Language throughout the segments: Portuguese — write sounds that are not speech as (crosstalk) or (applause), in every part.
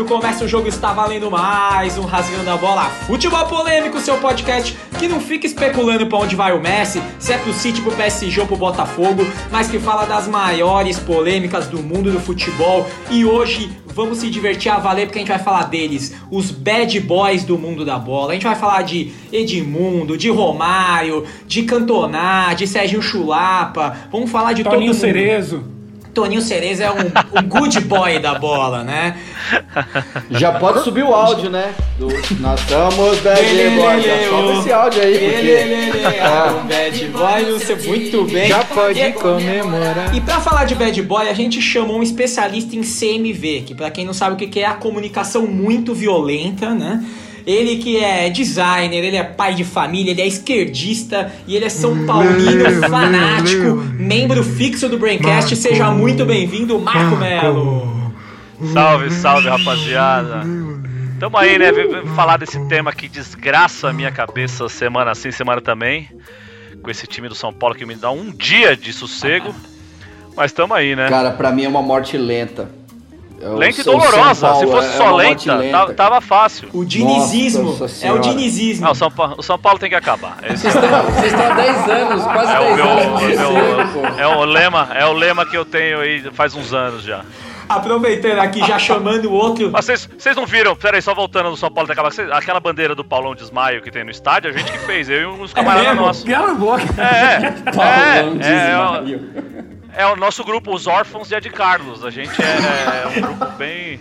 4, começa o jogo, está valendo mais um Rasgando a Bola Futebol Polêmico, seu podcast que não fica especulando para onde vai o Messi, se é pro City, pro PSG ou pro Botafogo, mas que fala das maiores polêmicas do mundo do futebol. E hoje vamos se divertir a valer porque a gente vai falar deles, os bad boys do mundo da bola. A gente vai falar de Edmundo, de Romário, de Cantona, de Serginho Chulapa. Vamos falar de Toninho todo mundo. Cerezo. Toninho Cerezo é um, um good boy da bola, né? Já pode subir o áudio, né? Do, nós somos bad boys. Já sobe esse áudio aí, porque... ele, ele, é um bad boy, sei muito bem. Já pode E- comemorar. E pra falar de bad boy, a gente chamou um especialista em CMV, que pra quem não sabe o que que é a comunicação muito violenta, né? Ele que é designer, ele é pai de família, ele é esquerdista e ele é São Paulino fanático, membro fixo do Braincast. Seja muito bem-vindo, Marco Melo. Salve, salve, rapaziada. Tamo aí, né? Falar desse tema que desgraça a minha cabeça semana sim, semana também. Com esse time do São Paulo que me dá um dia de sossego. Mas tamo aí, né? Cara, pra mim é uma morte lenta. É Lenta e dolorosa. Se Paulo, fosse é só uma lenta, morte tava, fácil. O dinizismo, Nossa é o dinizismo. Não, o São, Pa- o São Paulo tem que acabar. (laughs) Vocês estão, estão há 10 anos, quase é 10 o meu, anos de é o, é o lema, é o lema que eu tenho aí faz uns anos já. Aproveitando aqui, já chamando o outro. Mas vocês, vocês não viram, peraí, só voltando no São Paulo tem que acabar. Aquela bandeira do Paulão de Desmaio que tem no estádio, a gente que fez, eu e uns camaradas nossos. Cala a boca. É, (laughs) Paulão é, é, é, o- desmaio. É o nosso grupo, os órfãos de Ed Carlos. A gente é, é um grupo bem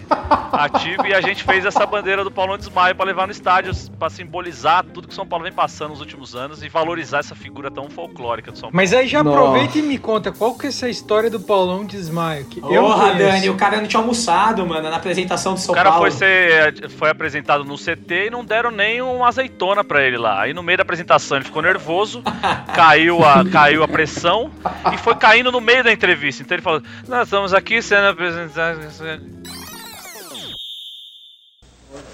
ativo e a gente fez essa bandeira do Paulão de Desmaio pra levar no estádio, pra simbolizar tudo que o São Paulo vem passando nos últimos anos e valorizar essa figura tão folclórica do São Paulo. Mas aí já Nossa. aproveita e me conta qual que é essa história do Paulão de desmaio. Que eu Porra. Dani, o cara não tinha almoçado, mano, na apresentação do São O cara Paulo. foi, ser, foi apresentado no CT e não deram nem uma azeitona pra ele lá. Aí no meio da apresentação ele ficou nervoso, (laughs) caiu a, caiu a pressão e foi caindo no meio da entrevista. Então ele falou: Nós estamos aqui sendo apresentados.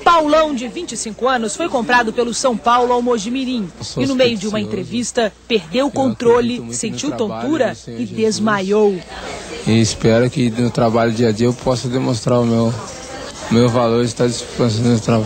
Paulão, de 25 anos, foi comprado pelo São Paulo ao Mojimirim. E no meio de uma entrevista, perdeu o controle, sentiu tontura e desmaiou. E espero que no trabalho dia a dia eu possa demonstrar o meu, meu valor e estar disposto no trabalho.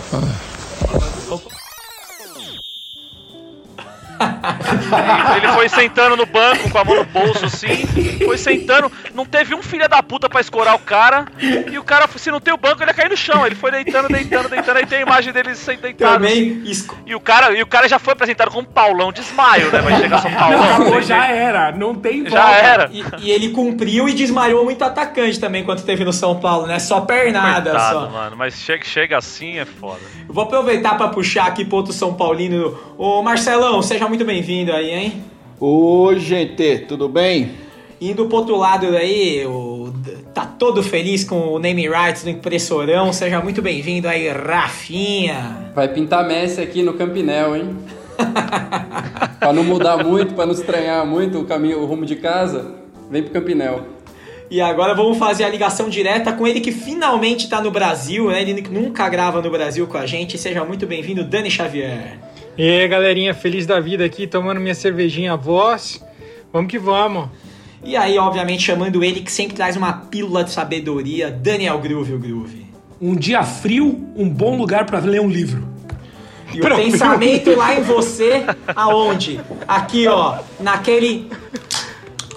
(laughs) Ele foi sentando no banco com a mão no bolso assim, foi sentando, não teve um filho da puta pra escorar o cara, e o cara, se não tem o banco, ele ia cair no chão. Ele foi deitando, deitando, deitando, aí tem a imagem dele sem deitado. assim. Também esco- E o cara, e o cara já foi apresentado como Paulão de Desmaio, né? Vai chegar São Paulão. Acabou, tem já jeito. era. Não tem volta. Já era. E, e ele cumpriu e desmaiou muito atacante também quando teve no São Paulo, né? Só pernada Coitado, só. mano, mas chega, chega assim é foda. Eu Vou aproveitar pra puxar aqui pro outro São Paulino. Ô Marcelão, seja muito bem-vindo aí, hein? Ô, gente, tudo bem? Indo pro outro lado aí, o, tá todo feliz com o name rights do impressorão. Seja muito bem-vindo aí, Rafinha. Vai pintar Messi aqui no Campinel, hein? (laughs) pra não mudar muito, pra não estranhar muito o caminho, o rumo de casa, vem pro Campinel. E agora vamos fazer a ligação direta com ele que finalmente tá no Brasil, né? Ele nunca grava no Brasil com a gente. Seja muito bem-vindo, Dani Xavier. E aí, galerinha, feliz da vida aqui, tomando minha cervejinha voz. Vamos que vamos. E aí, obviamente, chamando ele que sempre traz uma pílula de sabedoria, Daniel Groove, o Groove. Um dia frio, um bom lugar pra ler um livro. E o pensamento lá em você, aonde? Aqui, ó, naquele.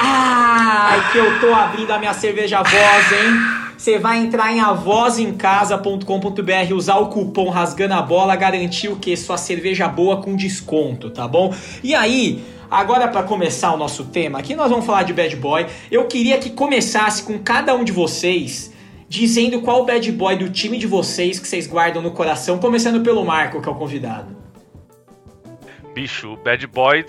Ai, que eu tô abrindo a minha cerveja voz, hein? Você vai entrar em avozincasa.com.br, usar o cupom Rasgando a Bola, garantir o que? Sua cerveja boa com desconto, tá bom? E aí, agora pra começar o nosso tema, aqui nós vamos falar de bad boy. Eu queria que começasse com cada um de vocês dizendo qual bad boy do time de vocês que vocês guardam no coração, começando pelo Marco, que é o convidado. Bicho, o bad boy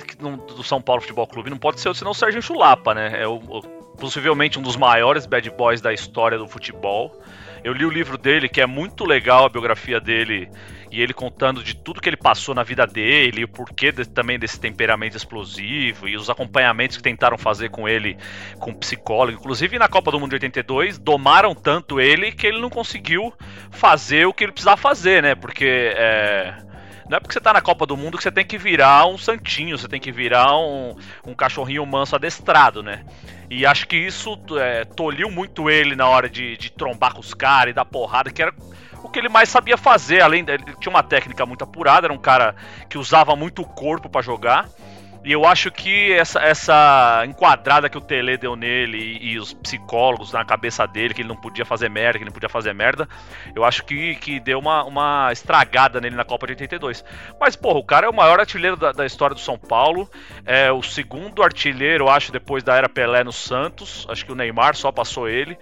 do São Paulo Futebol Clube não pode ser outro senão o Sérgio Chulapa, né? É o, o- possivelmente um dos maiores bad boys da história do futebol. Eu li o livro dele, que é muito legal a biografia dele, e ele contando de tudo que ele passou na vida dele, o porquê de- também desse temperamento explosivo, e os acompanhamentos que tentaram fazer com ele, com psicólogo. Inclusive na Copa do Mundo de 82, domaram tanto ele que ele não conseguiu fazer o que ele precisava fazer, né? Porque é, Não é porque você tá na Copa do Mundo que você tem que virar um santinho, você tem que virar um, um cachorrinho manso adestrado, né? E acho que isso é, tolhiu muito ele na hora de, de trombar com os caras e dar porrada, que era o que ele mais sabia fazer. Além dele, ele tinha uma técnica muito apurada, era um cara que usava muito o corpo para jogar. E eu acho que essa, essa enquadrada que o Tele deu nele e, e, os psicólogos na cabeça dele, que ele não podia fazer merda, que ele não podia fazer merda, eu acho que, que deu uma, uma estragada nele na Copa de 82. Mas, porra, o cara é o maior artilheiro da, da história do São Paulo, é o segundo artilheiro, acho, depois da era Pelé no Santos, acho que o Neymar só passou ele.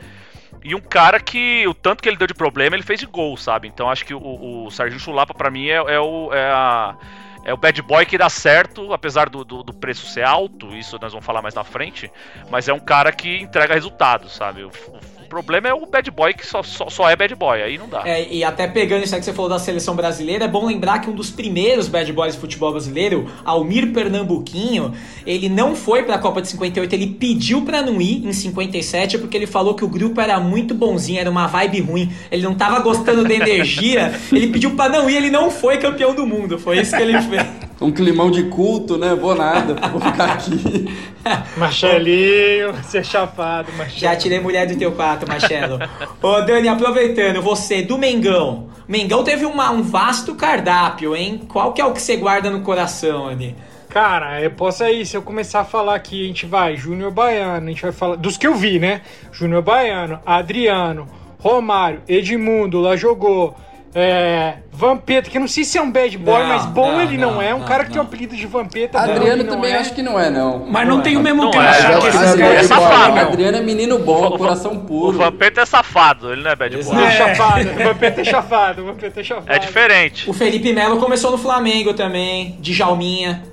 E um cara que, o tanto que ele deu de problema, ele fez de gol, sabe? Então acho que o, o Chulapa, para mim, é, é, o, é a é o bad boy que dá certo, apesar do, do, do, preço ser alto, isso nós vamos falar mais na frente, mas é um cara que entrega resultados, sabe? O, o problema é o bad boy que só, só, só, é bad boy, aí não dá. É, e até pegando isso aí que você falou da seleção brasileira, é bom lembrar que um dos primeiros bad boys do futebol brasileiro, Almir Pernambuquinho, ele não foi pra Copa de 58, ele pediu pra não ir em 57 porque ele falou que o grupo era muito bonzinho, era uma vibe ruim, ele não tava gostando da energia, (laughs) ele pediu pra não ir, ele não foi campeão do mundo, foi isso que ele fez. Um climão de culto, né? Vou nada, vou ficar aqui. (laughs) Marcelinho, ser chapado, Marcelo. Já tirei mulher do teu quarto, Marcelo. (laughs) Ô, Dani, aproveitando, você, do Mengão. Mengão teve uma, um vasto cardápio, hein? Qual que é o que você guarda no coração, Ani? Cara, eu posso aí, se eu começar a falar aqui, a gente vai, Júnior Baiano, a gente vai falar, dos que eu vi, né? Júnior Baiano, Adriano, Romário, Edmundo, lá jogou, é, Vampeta, que eu não sei se é um bad boy, Não, mas bom não, ele não, não, é. Um não, cara que não. tem o apelido de Vampeta. Adriano também é. acho que não é, não. Mas não tem o mesmo é, Esse esse cara é é safado. Adriano é menino bom, coração O puro. Vampeta é safado, ele não é bad boy. Não, é chafado. O Vampeta é chafado. O Vampeta é chafado. É diferente. O Felipe Melo começou no Flamengo também, de Jalminha.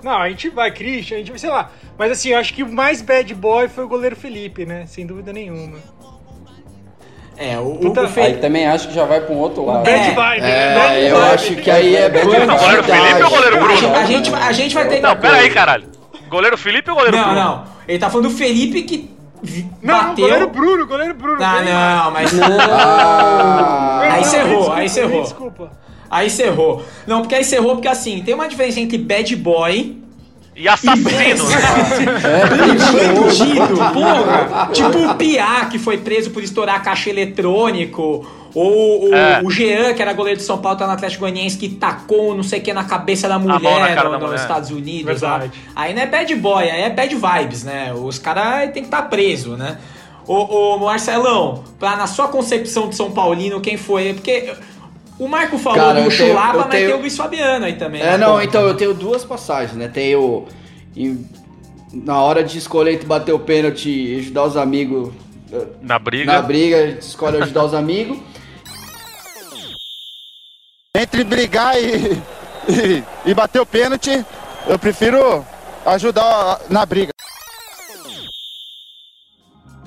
Não, a gente vai, Christian, a gente vai, sei lá. Mas assim, eu acho que o mais bad boy foi o goleiro Felipe, né? Sem dúvida nenhuma. É, o, Puta, o Aí Felipe... também acho que já vai pra um outro lado. É, Bad vibe, né? É, eu vibe. acho que aí é bad Não, goleiro Felipe ou goleiro Bruno? A gente, a gente vai ter... Não, pera aí, caralho. Goleiro Felipe ou goleiro Não, Bruno? não. Ele tá falando do Felipe que Não, não, bateu... goleiro Bruno, goleiro Bruno. Ah, não, mas... Ah, Aí Não, você errou, desculpa, aí você errou. Desculpa. Aí você errou. Não, porque aí você errou porque assim, tem uma diferença entre bad boy E assassino. e bandido, porra. Tipo o Piá, que foi preso por estourar caixa eletrônico. Ou o, É. o Jean, que era goleiro de São Paulo, tá no Atlético Goianiense, que tacou não sei o que na cabeça da mulher no- da nos mulher. Estados Unidos. lá. Verdade. Aí não é bad boy, aí é bad vibes, né? Os caras tem que estar tá preso, né? Ô, ô, Marcelão, pra, na sua concepção de São Paulino, quem foi? Porque o Marco falou Cara, do Chulapa, eu mas tenho- tem o Luiz Fabiano aí também. É, né? não, Pô, então eu tenho duas passagens, né? Tenho. em- na hora de escolher entre bater o pênalti e ajudar os amigos eh, Na briga. na briga, a gente escolhe ajudar os amigos. Entre brigar e, (laughs) e, e bater o pênalti, eu prefiro ajudar na briga.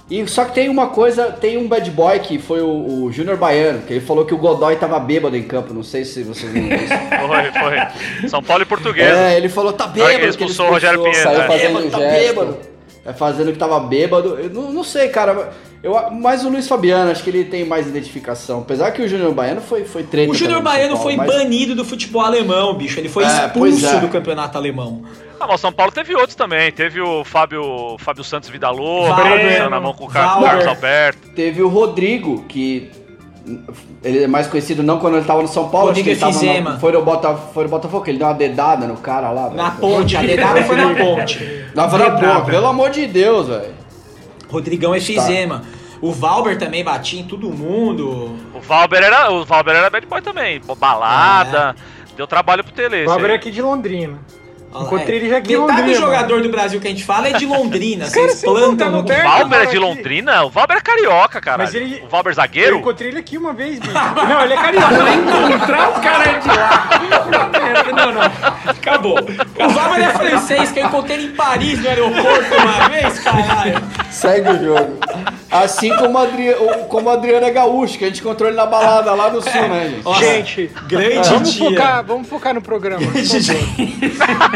E só que tem uma coisa, tem um bad boy que foi o, o Júnior Baiano, que ele falou que o Godoy tava bêbado em campo, não sei se vocês viram isso. (laughs) Foi, foi. São Paulo e Portuguesa. É, ele falou, tá que ele bêbado. que ele expulsou o Rogério expulsou, Pinheiro, Saiu né? fazendo Bêbado, tá gesto. bêbado. É, fazendo que tava bêbado. Eu não, não sei, cara. Eu, mas o Luiz Fabiano, acho que ele tem mais identificação. Apesar que o Júnior Baiano foi, foi treta. O Júnior Baiano foi mas- banido do futebol alemão, bicho. Ele foi É, expulso é. do campeonato alemão. Ah, mas o São Paulo teve outros também. Teve o Fábio, Fábio Santos Vidalô, na mão com o. Carlos Alberto. Teve o Rodrigo, que ele é mais conhecido não quando ele tava no São Paulo, Rodrigo acho que ele na- foi, no Bota, foi no Botafogo, ele deu uma dedada no cara lá. Na ponte, a dedada foi na ponte. Na ponte, pelo amor de Deus, velho. Rodrigão Efizema. O Valber também batia em todo mundo. O Valber era, o Valber era bad boy também. Balada. Deu trabalho pro Tele. O Valber é aqui de Londrina. Olha Encontrei é. ele já aqui Metade Londrina. do jogador do Brasil que a gente fala é de (laughs) Londrina. Cara, Vocês você plantam no O Valber é de. Londrina? O Valber é carioca. Mas ele- O Valber Eu zagueiro? encontrei ele aqui uma vez, bicho. (laughs) Não, ele é carioca. Encontrar o cara é de lá. (laughs) Não, não. Acabou. O Valber é francês, que eu encontrei ele em Paris, no aeroporto, uma vez, caralho. Segue o jogo. Assim como, o Adri... como o Adriano é gaúcho, que a gente encontrou ele na balada lá no sul, né, gente? Gente, grande vamos dia. focar, vamos focar no programa.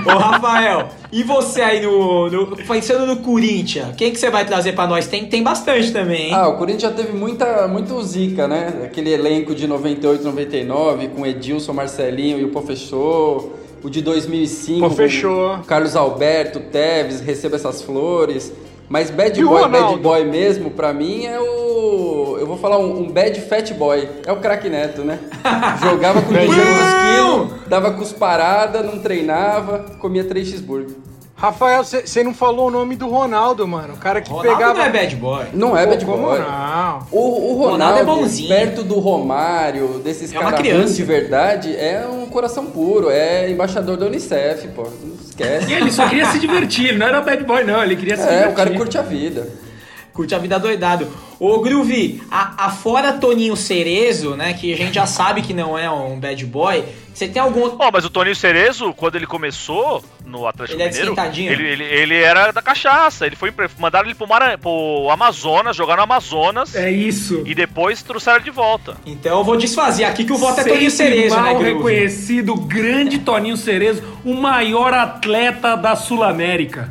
Ô, Rafael, e você aí no, no. Pensando no Corinthians, quem que você vai trazer pra nós? Tem, tem bastante também, hein? Ah, o Corinthians já teve muita, muito zica, né? Aquele elenco de 98, 99, com Edilson, Marcelinho e o fechou. O de 2005, Pô fechou. Carlos Alberto, Teves, Receba Essas Flores. Mas bad boy, bad boy mesmo, pra mim é o. Eu vou falar um, um bad fat boy. É o craque Neto, né? (laughs) Jogava com 200 quilos, dava cusparada, não treinava, comia 3 cheeseburger. Rafael, você não falou o nome do Ronaldo, mano. O cara que Ronaldo pegava. não é bad boy. Não é bad como boy. não? O, o Ronaldo Ronaldo, é bonzinho. perto do Romário, desses É uma caras de verdade, é um coração puro, é embaixador da Unicef, pô. Não esquece. E ele só queria se divertir, ele não era bad boy, não, ele queria se É, divertir. o cara curte a vida. Curte a vida doidado. Ô, Groovy, a, a fora Toninho Cerezo, né, que a gente já sabe que não é um bad boy, você tem algum outro... Ó, mas o Toninho Cerezo, quando ele começou no Atlético Ele é Mineiro, esquentadinho. ele, ele, ele era da cachaça. Ele foi mandaram ele pro, Mara, pro Amazonas, jogar no Amazonas É isso. e depois trouxeram ele de volta. Então eu vou desfazer aqui que o voto é Sempre Toninho Cerezo, né, mal Groovy? reconhecido, grande Toninho Cerezo, o maior atleta da Sul-América.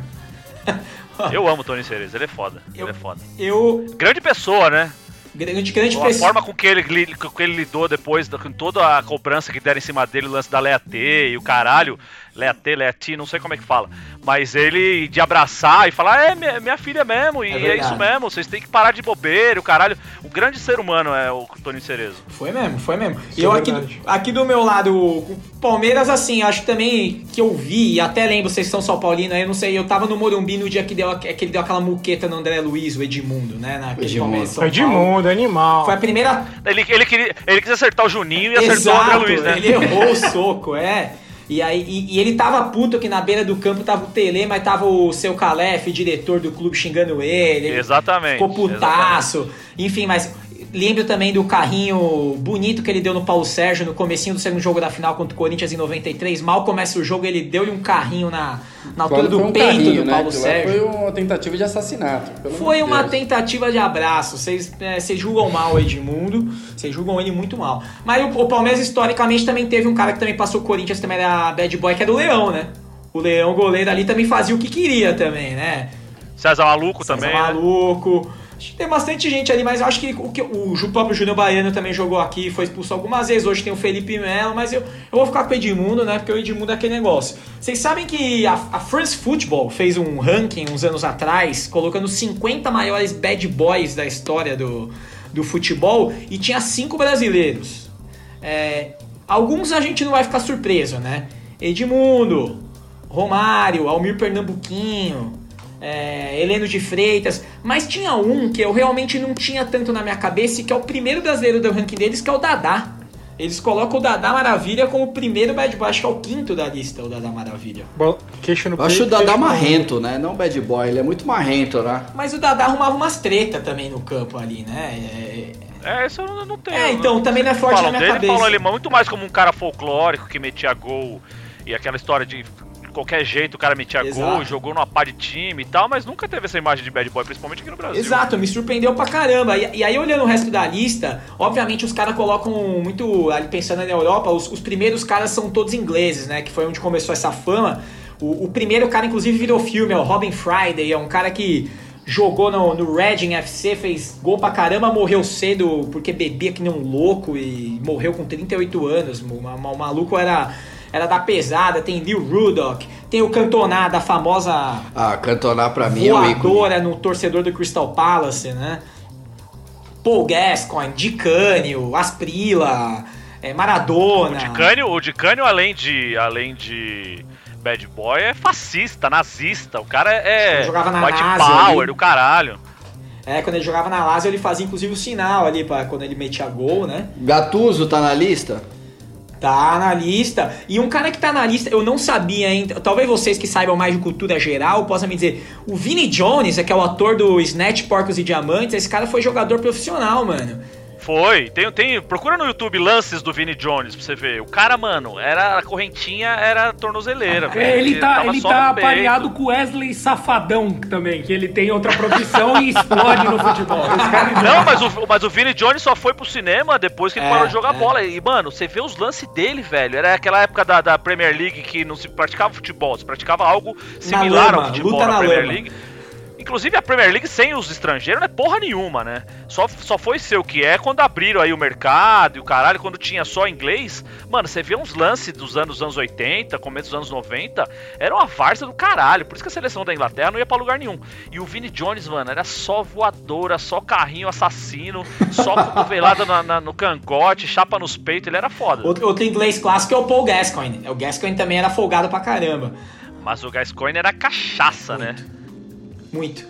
(laughs) Eu amo o Toninho Cerezo, ele é foda. Eu- Ele é foda. Eu... Grande pessoa, né? Grande, grande A pessoa... forma com que ele, com que ele lidou depois, com toda a cobrança que deram em cima dele, o lance da Lea T e o caralho, Lea T, Lea T, não sei como é que fala, mas ele de abraçar e falar, é minha, minha filha mesmo, e É é, isso mesmo, vocês têm que parar de bobeira, o caralho. O grande ser humano é o Toninho Cerezo. Foi mesmo, foi mesmo. E é eu aqui, verdade. aqui do meu lado, o Palmeiras, assim, acho também que eu vi, e até lembro, vocês são São Paulino, aí eu não sei, eu tava no Morumbi no dia que, deu, que ele deu aquela muqueta no André Luiz, o Edmundo, né? Naquele Edmundo. Palmeiras São Paulo. Edmundo, animal. Foi a primeira. Ele, ele, queria, ele quis acertar o Juninho e acertou Exato, o André Luiz, né? ele errou o soco, é. E, aí, e, e ele tava puto que na beira do campo tava o Tele, mas tava o seu Calef, diretor do clube, xingando ele. ele Exatamente. Ficou putaço. Enfim, mas lembro também do carrinho bonito que ele deu no Paulo Sérgio no comecinho do segundo jogo da final contra o Corinthians em 93. Mal começa o jogo, ele deu-lhe um carrinho na, na altura do um peito carrinho, do né? Paulo Aquilo Sérgio. Foi uma tentativa de assassinato. Foi uma Deus. tentativa de abraço. Vocês é, vocês julgam mal o Edmundo. Vocês julgam ele muito mal. Mas o, o Palmeiras, historicamente, também teve um cara que também passou o Corinthians, também era bad boy, que era o Leão, né? O Leão, goleiro ali, também fazia o que queria também, né? César Maluco César também. né? maluco. Tem bastante gente ali, mas eu acho que o, que o próprio Júnior Baiano também jogou aqui, foi expulso algumas vezes. Hoje tem o Felipe Melo, mas eu, eu vou ficar com o Edmundo, né? Porque o Edmundo é aquele negócio. Vocês sabem que a, a France Football fez um ranking uns anos atrás, colocando os 50 maiores bad boys da história do, do futebol e tinha cinco brasileiros. É, alguns a gente não vai ficar surpreso, né? Edmundo, Romário, Almir Pernambuquinho, é, Heleno de Freitas, mas tinha um que eu realmente não tinha tanto na minha cabeça e que é o primeiro brasileiro do ranking deles, que é o Dadá. Eles colocam o Dadá Maravilha como o primeiro bad boy, acho que é o quinto da lista, o Dadá Maravilha. Bo- Queixo no Eu acho o peito, Dadá marrento, né? Não bad boy, ele é muito marrento, né? Mas o Dadá arrumava umas treta também no campo ali, né? É, É, isso eu não, não tenho. É, então, também não é forte na minha dele, cabeça. falam ele muito mais como um cara folclórico que metia gol e aquela história de de qualquer jeito o cara metia Exato. gol, jogou numa pá de time e tal, mas nunca teve essa imagem de bad boy, principalmente aqui no Brasil. Exato, me surpreendeu pra caramba. E, e aí, olhando o resto da lista, obviamente os caras colocam muito, ali pensando na Europa, os, os primeiros caras são todos ingleses, né? Que foi onde começou essa fama. O, o primeiro cara, inclusive, virou filme, é o Robin Friday, é um cara que jogou no, no Reading FC, fez gol pra caramba, morreu cedo porque bebia que nem um louco e morreu com 38 anos. O, o maluco era, era da pesada, tem Lil Rudock, tem o Cantona, da famosa Ah, cantonar pra mim é ícone. voadora no torcedor do Crystal Palace, né? Paul Gascoigne, Dicânio, Asprila, é, Maradona. O Dicânio, o Dicânio, além de. além de. Bad boy é fascista, nazista. O cara é. Ele jogava na White Lazio Power, ali. do caralho. É, quando ele jogava na Lazio, ele fazia inclusive o sinal ali para quando ele metia gol, né? Gattuso tá na lista? Tá na lista. E um cara que tá na lista, eu não sabia ainda. Talvez vocês que saibam mais de cultura geral possam me dizer. O Vinnie Jones, que é o ator do Snatch Porcos e Diamantes, esse cara foi jogador profissional, mano. Foi. Tem, tem, procura no YouTube lances do Vini Jones pra você ver. O cara, mano, era a correntinha, era tornozeleira. velho. É, ele tá, ele tá no peito. pareado com o Wesley Safadão também, que ele tem outra profissão e explode no futebol. Cara Não, mas o, mas o Vini Jones só foi pro cinema depois que ele É, parou de jogar é. bola. E, mano, você vê os lances dele, velho. Era aquela época da, da Premier League que não se praticava futebol, se praticava algo similar lama, ao futebol luta na, na Premier lama. League. Inclusive a Premier League sem os estrangeiros não é porra nenhuma, né? Só, só foi ser o que é quando abriram aí o mercado e o caralho, quando tinha só inglês. Mano, você vê uns lances dos anos, anos 80, começo dos anos 90, era uma várzea do caralho. Por isso que a seleção da Inglaterra não ia pra lugar nenhum. E o Vini Jones, mano, era só voadora, só carrinho assassino, só cotovelada na, na, no cangote, chapa nos peitos, ele era foda. Outro, outro inglês clássico é o Paul Gascoigne. O Gascoigne também era folgado pra caramba. Mas o Gascoigne era cachaça, né? Muito.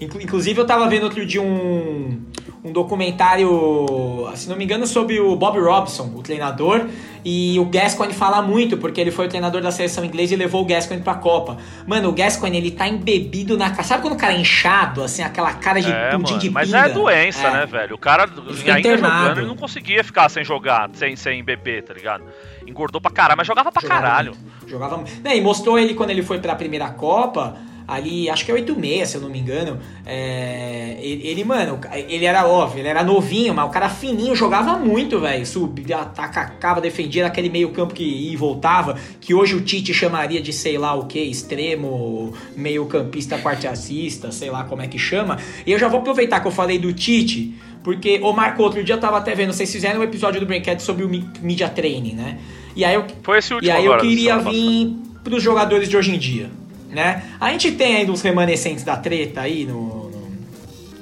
Inclu- Inclusive, eu tava vendo outro dia um, um documentário, se não me engano, sobre o Bob Robson, o treinador, e o Gascoigne fala muito, porque ele foi o treinador da seleção inglesa e levou o Gascoigne pra Copa. Mano, o Gascoigne, ele tá embebido na cara. Sabe quando o cara é inchado, assim, aquela cara de É, pudim de mas pinga? é doença, É. né, velho? O cara, fica ainda internado. jogando, ele não conseguia ficar sem jogar, sem, sem beber, tá ligado? Engordou pra caralho, mas jogava pra Jogava caralho. muito, Jogava muito. Não, e mostrou ele quando ele foi pra primeira Copa, ali, acho que é 8-6, se eu não me engano. É, ele, ele, mano, ele era óbvio, ele era novinho, mas o cara fininho, jogava muito, velho. Subia, atacava, defendia naquele meio campo que ia e voltava, que hoje o Tite chamaria de sei lá o que, extremo, meio campista, quartacista, sei lá como é que chama. E eu já vou aproveitar que eu falei do Tite, porque o Marco, outro dia eu tava até vendo, vocês fizeram um episódio do Brinquedo sobre o Media Training, né? E aí eu, Foi esse último e aí eu queria vir pros jogadores de hoje em dia, né? A gente tem ainda uns remanescentes da treta aí no, no,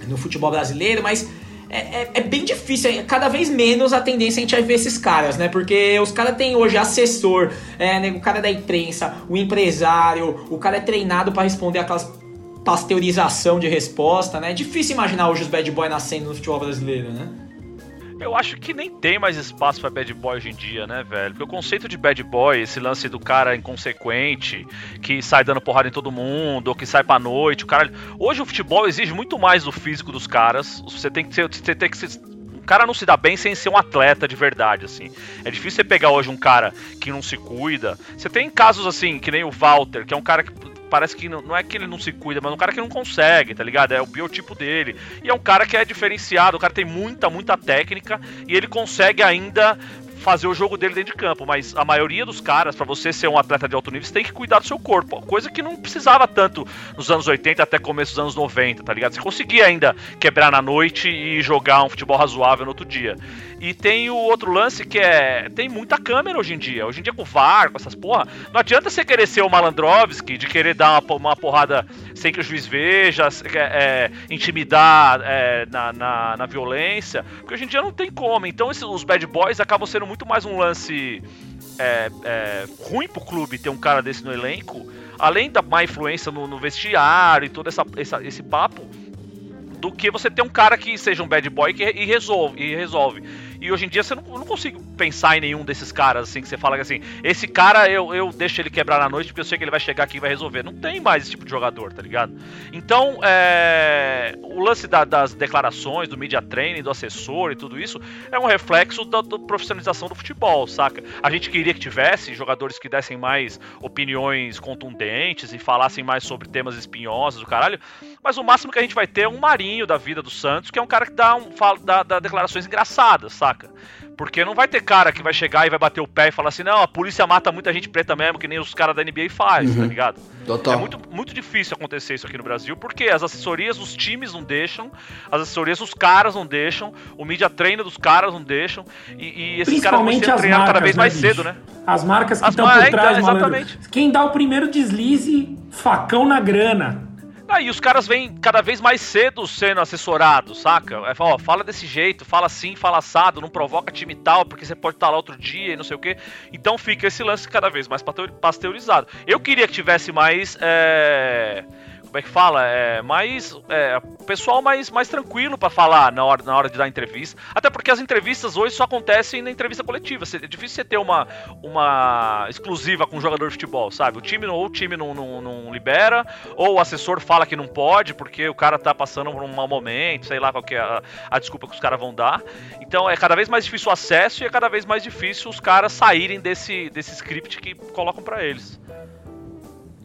no futebol brasileiro, mas é, é- é bem difícil, é cada vez menos a tendência a gente vai ver esses caras, né? Porque os caras têm hoje assessor, é, né, o cara da imprensa, o empresário, o cara é treinado pra responder aquelas pasteurização de resposta, né? É difícil imaginar hoje os bad boy nascendo no futebol brasileiro, né? Eu acho que nem tem mais espaço pra bad boy hoje em dia, né, velho? Porque o conceito de bad boy, esse lance do cara inconsequente, que sai dando porrada em todo mundo, ou que sai pra noite, o cara. Hoje o futebol exige muito mais do físico dos caras. Você tem que ser. Você tem que ser cara não se dá bem sem ser um atleta de verdade, assim. É difícil você pegar hoje um cara que não se cuida. Você tem casos assim, que nem o Walter, que é um cara que parece que não, não é que ele não se cuida, mas é um cara que não consegue, tá ligado? É o biotipo dele. E é um cara que é diferenciado, o cara tem muita, muita técnica e ele consegue ainda fazer o jogo dele dentro de campo, mas a maioria dos caras, pra você ser um atleta de alto nível, você tem que cuidar do seu corpo, coisa que não precisava tanto nos anos 80 até começo dos anos 90, tá ligado? Você conseguia ainda quebrar na noite e jogar um futebol razoável no outro dia. E tem o outro lance que é, tem muita câmera hoje em dia, hoje em dia com VAR, com essas porra, não adianta você querer ser o Malandrovski, de querer dar uma, uma porrada sem que o juiz veja, é, é, intimidar é, na, na, na violência, porque hoje em dia não tem como, então esses, os bad boys acabam sendo muito mais um lance é, é, ruim pro clube ter um cara desse no elenco, além da má influência no, no vestiário e todo essa, essa- esse papo, do que você ter um cara que seja um bad boy que, e, resolve, e resolve. E hoje em dia você não, eu não consigo pensar em nenhum desses caras assim que você fala que assim, esse cara eu, eu deixo ele quebrar na noite porque eu sei que ele vai chegar aqui e vai resolver. Não tem mais esse tipo de jogador, tá ligado? Então, é, o lance da- das declarações, do media training, do assessor e tudo isso é um reflexo da, da profissionalização do futebol, saca? A gente queria que tivesse jogadores que dessem mais opiniões contundentes e falassem mais sobre temas espinhosos, o caralho. Mas o máximo que a gente vai ter é um Marinho da vida do Santos, que é um cara que dá, um, fala, dá, dá declarações engraçadas, saca? Porque não vai ter cara que vai chegar e vai bater o pé e falar assim, não, a polícia mata muita gente preta mesmo, que nem os caras da NBA faz, tá ligado? Total. É muito, muito difícil acontecer isso aqui no Brasil, porque as assessorias dos times não deixam, as assessorias dos caras não deixam, o media treino dos caras não deixam, e, e esses caras vão as treinados marcas, cada vez né, mais bicho? cedo, né? As marcas que estão mar- por é, trás, então, malandro. exatamente. Quem dá o primeiro deslize, facão na grana. E os caras vêm cada vez mais cedo sendo assessorados, saca? É, ó, fala desse jeito, fala assim, fala assado, não provoca time tal, porque você pode estar lá outro dia e não sei o quê. Então fica esse lance cada vez mais pasteu- pasteurizado. Eu queria que tivesse mais. é, Como é que fala? É, mais. É, pessoal mais, mais tranquilo pra falar na hora, na hora de dar entrevista. Até porque as entrevistas hoje só acontecem na entrevista coletiva. É difícil você ter uma, uma exclusiva com um jogador de futebol, sabe? O time, ou o time não, não, não libera, ou o assessor fala que não pode porque o cara tá passando por um mau momento, sei lá qual que é a, a desculpa que os caras vão dar. Então é cada vez mais difícil o acesso e é cada vez mais difícil os caras saírem desse, desse script que colocam pra eles.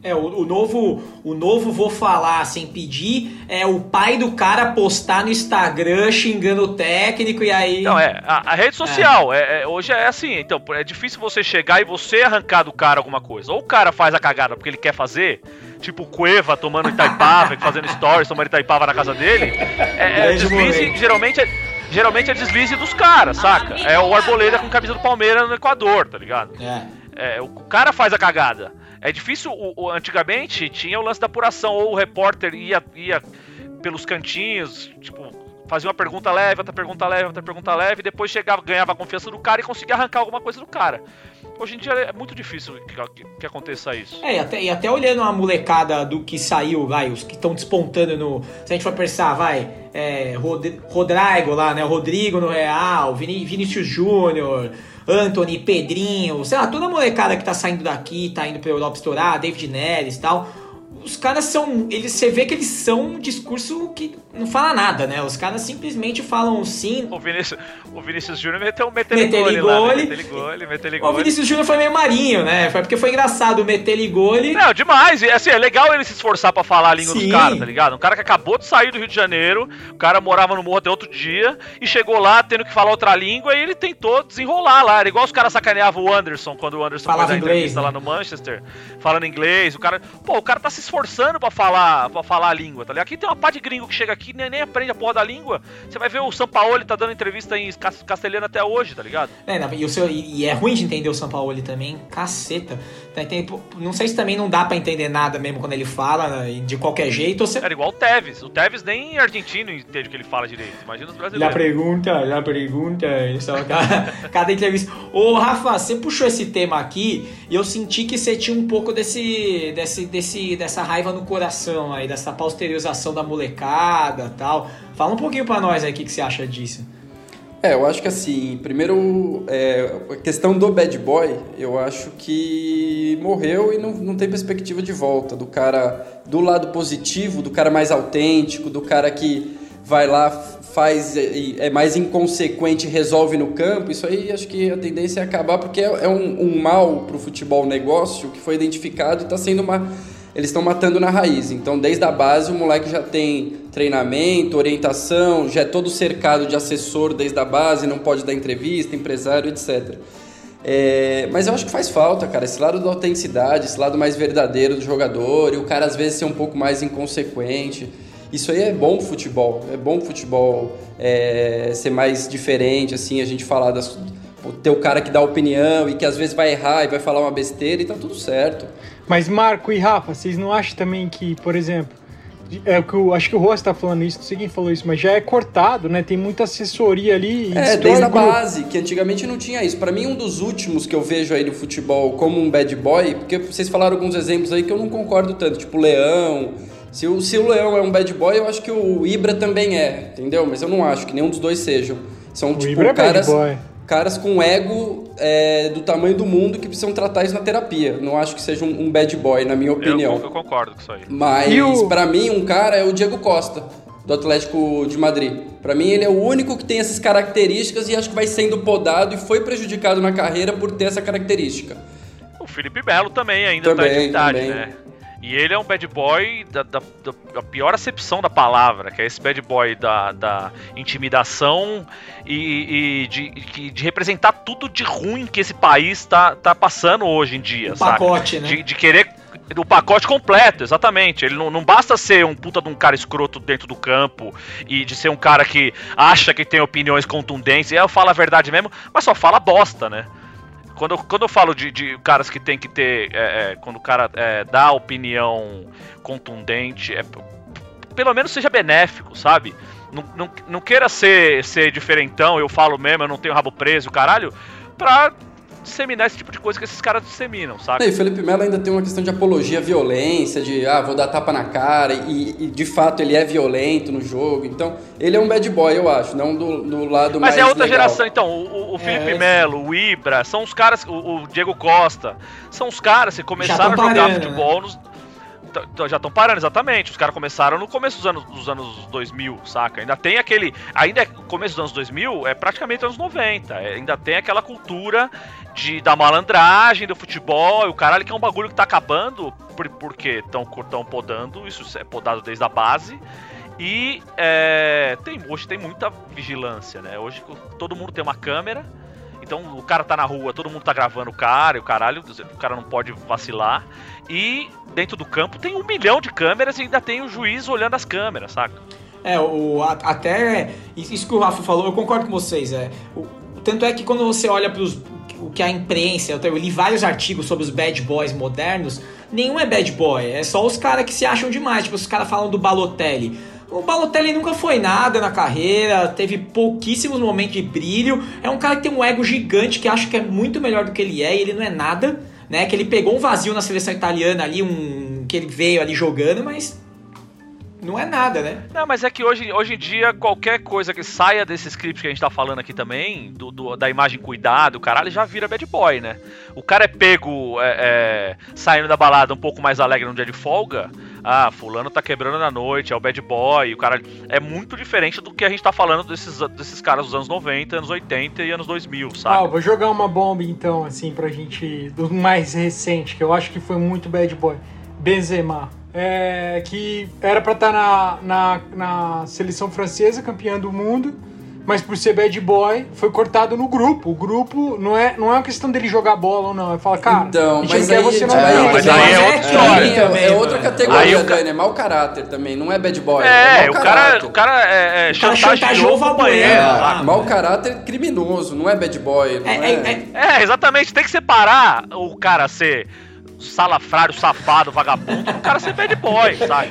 É, o, o novo, o novo vou falar sem pedir é o pai do cara postar no Instagram xingando o técnico e aí. Não, é, a, a rede social, é. é- hoje é assim, então, é difícil você chegar e você arrancar do cara alguma coisa. Ou o cara faz a cagada porque ele quer fazer, tipo Cueva tomando Itaipava, (laughs) fazendo stories, tomando Itaipava na casa dele. É, é momento. geralmente é. Geralmente é deslize dos caras, saca? É o Arboleda com camisa do Palmeiras no Equador, tá ligado? É. É, o cara faz a cagada. É difícil, o, o- antigamente tinha o lance da apuração, ou o repórter ia, ia pelos cantinhos, tipo, fazia uma pergunta leve, outra pergunta leve, outra pergunta leve, e depois chegava, ganhava a confiança do cara e conseguia arrancar alguma coisa do cara. Hoje em dia é muito difícil que, que- que aconteça isso. É, e até, e até olhando a molecada do que saiu, vai, os que estão despontando no. Se a gente for pensar, vai, é, Rod, Rodrigo lá, né? Rodrigo no Real, Vinícius Júnior, Anthony, Pedrinho, sei lá, toda molecada que tá saindo daqui, tá indo pra Europa estourar, David Neres e tal. Os caras são. Eles, você vê que eles são um discurso que não fala nada, né? Os caras simplesmente falam sim. O Vinícius, o Vinícius Júnior meteu um Meteu-lhe lá, né? gole. Meteu-lhe gole, meteu-lhe O. Vinícius Júnior foi meio marinho, né? Foi porque foi engraçado meter ele gole. Não, demais. E, assim, é legal ele se esforçar pra falar a língua Sim. dos caras, tá ligado? Um cara que acabou de sair do Rio de Janeiro, o cara morava no morro até outro dia, e chegou lá tendo que falar outra língua, e ele tentou desenrolar lá. Era igual os caras sacaneavam o Anderson, quando o Anderson Falava foi dar inglês, entrevista né? lá no Manchester, falando inglês. O cara, pô, o cara tá se esforçando pra falar, pra falar a língua, tá ligado? Aqui tem uma pá de gringo que chega aqui e nem, nem aprende a porra da língua. Você vai ver o Sampaoli tá dando entrevista em castelhano até hoje, tá ligado? É, não, e, o seu, e, e é ruim de entender o São Paulo também, caceta. Tem- pô, não sei se também não dá pra entender nada mesmo quando ele fala, né, de qualquer jeito. Se... Era igual o Tevez. O Tevez nem argentino entende o que ele fala direito. Imagina os La brasileiros. pergunta, la pergunta, ele só (laughs) cada, cada entrevista. Ô Rafa, você puxou esse tema aqui e eu senti que você tinha um pouco desse, desse, desse, dessa raiva no coração aí, dessa pasteurização da molecada tal. Fala um pouquinho pra nós aí o que, que você acha disso. É, eu acho que assim, primeiro, é, a questão do bad boy, eu acho que morreu e não, não tem perspectiva de volta. Do cara, do lado positivo, do cara mais autêntico, do cara que vai lá, faz, é, é mais inconsequente resolve no campo. Isso aí acho que a tendência é acabar, porque é, é um, um mal pro futebol negócio que foi identificado e está sendo uma eles estão matando na raiz. Então, desde a base, o moleque já tem treinamento, orientação, já é todo cercado de assessor desde a base, não pode dar entrevista, empresário, etc. É, mas eu acho que faz falta, cara, esse lado da autenticidade, esse lado mais verdadeiro do jogador, e o cara às vezes ser um pouco mais inconsequente. Isso aí é bom pro futebol, é bom pro futebol é, ser mais diferente, assim, a gente falar das. Ter o cara que dá opinião e que às vezes vai errar e vai falar uma besteira e tá tudo certo. Mas Marco e Rafa, vocês não acham também que, por exemplo, é o que eu acho que o Rossi tá falando isso, não sei quem falou isso, mas já é cortado, né? Tem muita assessoria ali. e É, desde a o base, que antigamente não tinha isso. Pra mim, um dos últimos que eu vejo aí no futebol como um bad boy, porque vocês falaram alguns exemplos aí que eu não concordo tanto, tipo o Leão. Se o, se o Leão é um bad boy, eu acho que o Ibra também é, entendeu? Mas eu não acho que nenhum dos dois sejam. São, tipo, Ibra é bad caras, boy. Caras com ego é, do tamanho do mundo que precisam tratar isso na terapia. Não acho que seja um, um bad boy, na minha Eu, opinião. eu concordo com isso aí. Mas o- pra mim um cara é o Diego Costa do Atlético de Madrid. Pra mim ele é o único que tem essas características e acho que vai sendo podado e foi prejudicado na carreira por ter essa característica. O Felipe Melo também ainda tá Também, em atividade, também. né? E ele é um bad boy da, da- da- pior acepção da palavra, que é esse bad boy da, da intimidação e, e de, de representar tudo de ruim que esse país tá, tá passando hoje em dia, O saca? pacote, né? De, de querer o pacote completo, exatamente. Ele não, não basta ser um puta de um cara escroto dentro do campo e de ser um cara que acha que tem opiniões contundentes, e aí falo a verdade mesmo, mas só fala bosta, né? Quando, quando eu falo de, de caras que tem que ter. é, é, quando o cara é, dá opinião contundente, é, pelo menos seja benéfico, sabe? Não, não, não queira ser, ser diferentão, eu falo mesmo, eu não tenho rabo preso, caralho, pra disseminar esse tipo de coisa que esses caras disseminam, saca? E o Felipe Melo ainda tem uma questão de apologia à violência, de ah, vou dar tapa na cara, e, e de fato ele é violento no jogo. Então, ele é um bad boy, eu acho, não do, do lado Mas mais é outra legal. geração, então. O, o- o Felipe esse- Melo, o Ibra, são os caras. O, o Diego Costa. São os caras que começram a jogar parando, futebol nos. Já estão parando, exatamente. Os caras começaram no começo dos anos, dos anos 2000, saca? Ainda tem aquele. Ainda é começo dos anos 2000, é praticamente anos 90. é, ainda tem aquela cultura de, da malandragem, do futebol, e o caralho que é um bagulho que tá acabando, por, porque estão tão podando, isso é podado desde a base. E é, tem, hoje tem muita vigilância, né? Hoje todo mundo tem uma câmera. Então o cara tá na rua, todo mundo tá gravando o cara e o caralho, o cara não pode vacilar. E dentro do campo tem um milhão de câmeras e ainda tem o juiz olhando as câmeras, saca? É, o, a- até isso que o Rafa falou, eu concordo com vocês. É, o, tanto é que quando você olha para o que a imprensa, eu, li vários artigos sobre os bad boys modernos, nenhum é bad boy, é só os caras que se acham demais. Tipo, os caras falam do Balotelli. O Balotelli nunca foi nada na carreira, teve pouquíssimos momentos de brilho. É um cara que tem um ego gigante, que acha que é muito melhor do que ele é, e ele não é nada, né? Que ele pegou um vazio na seleção italiana ali, um que ele veio ali jogando, mas não é nada, né? Não, mas é que hoje, hoje em dia, qualquer coisa que saia desse script que a gente tá falando aqui também, do, do- da imagem cuidado, o caralho, já vira bad boy, né? O cara é pego é, é, saindo da balada um pouco mais alegre num dia de folga. Ah, fulano tá quebrando na noite, é o bad boy, o cara é muito diferente do que a gente tá falando desses, desses caras dos anos 90, anos 80 e anos 2000, Ah, sabe? eu vou jogar uma bomba então, assim, pra gente. Do mais recente, que eu acho que foi muito bad boy. Benzema. É, que era pra estar na, na, na seleção francesa, campeã do mundo, mas por ser bad boy, foi cortado no grupo. O grupo não é, não é uma questão dele jogar bola ou não. Ele fala, cara, Então, a gente mas não quer aí, você aí- meio. mas aí é outra também, história. é, é outra mano. categoria, Aí Dani, é mau caráter também, não é bad boy. É, mau o cara, caráter. o cara é, é chantageou o companheiro. É, mau caráter criminoso, não é bad boy. Não É, é, é- é- É, exatamente. Tem que separar o cara ser salafrário, safado, vagabundo, do cara ser bad boy, sabe?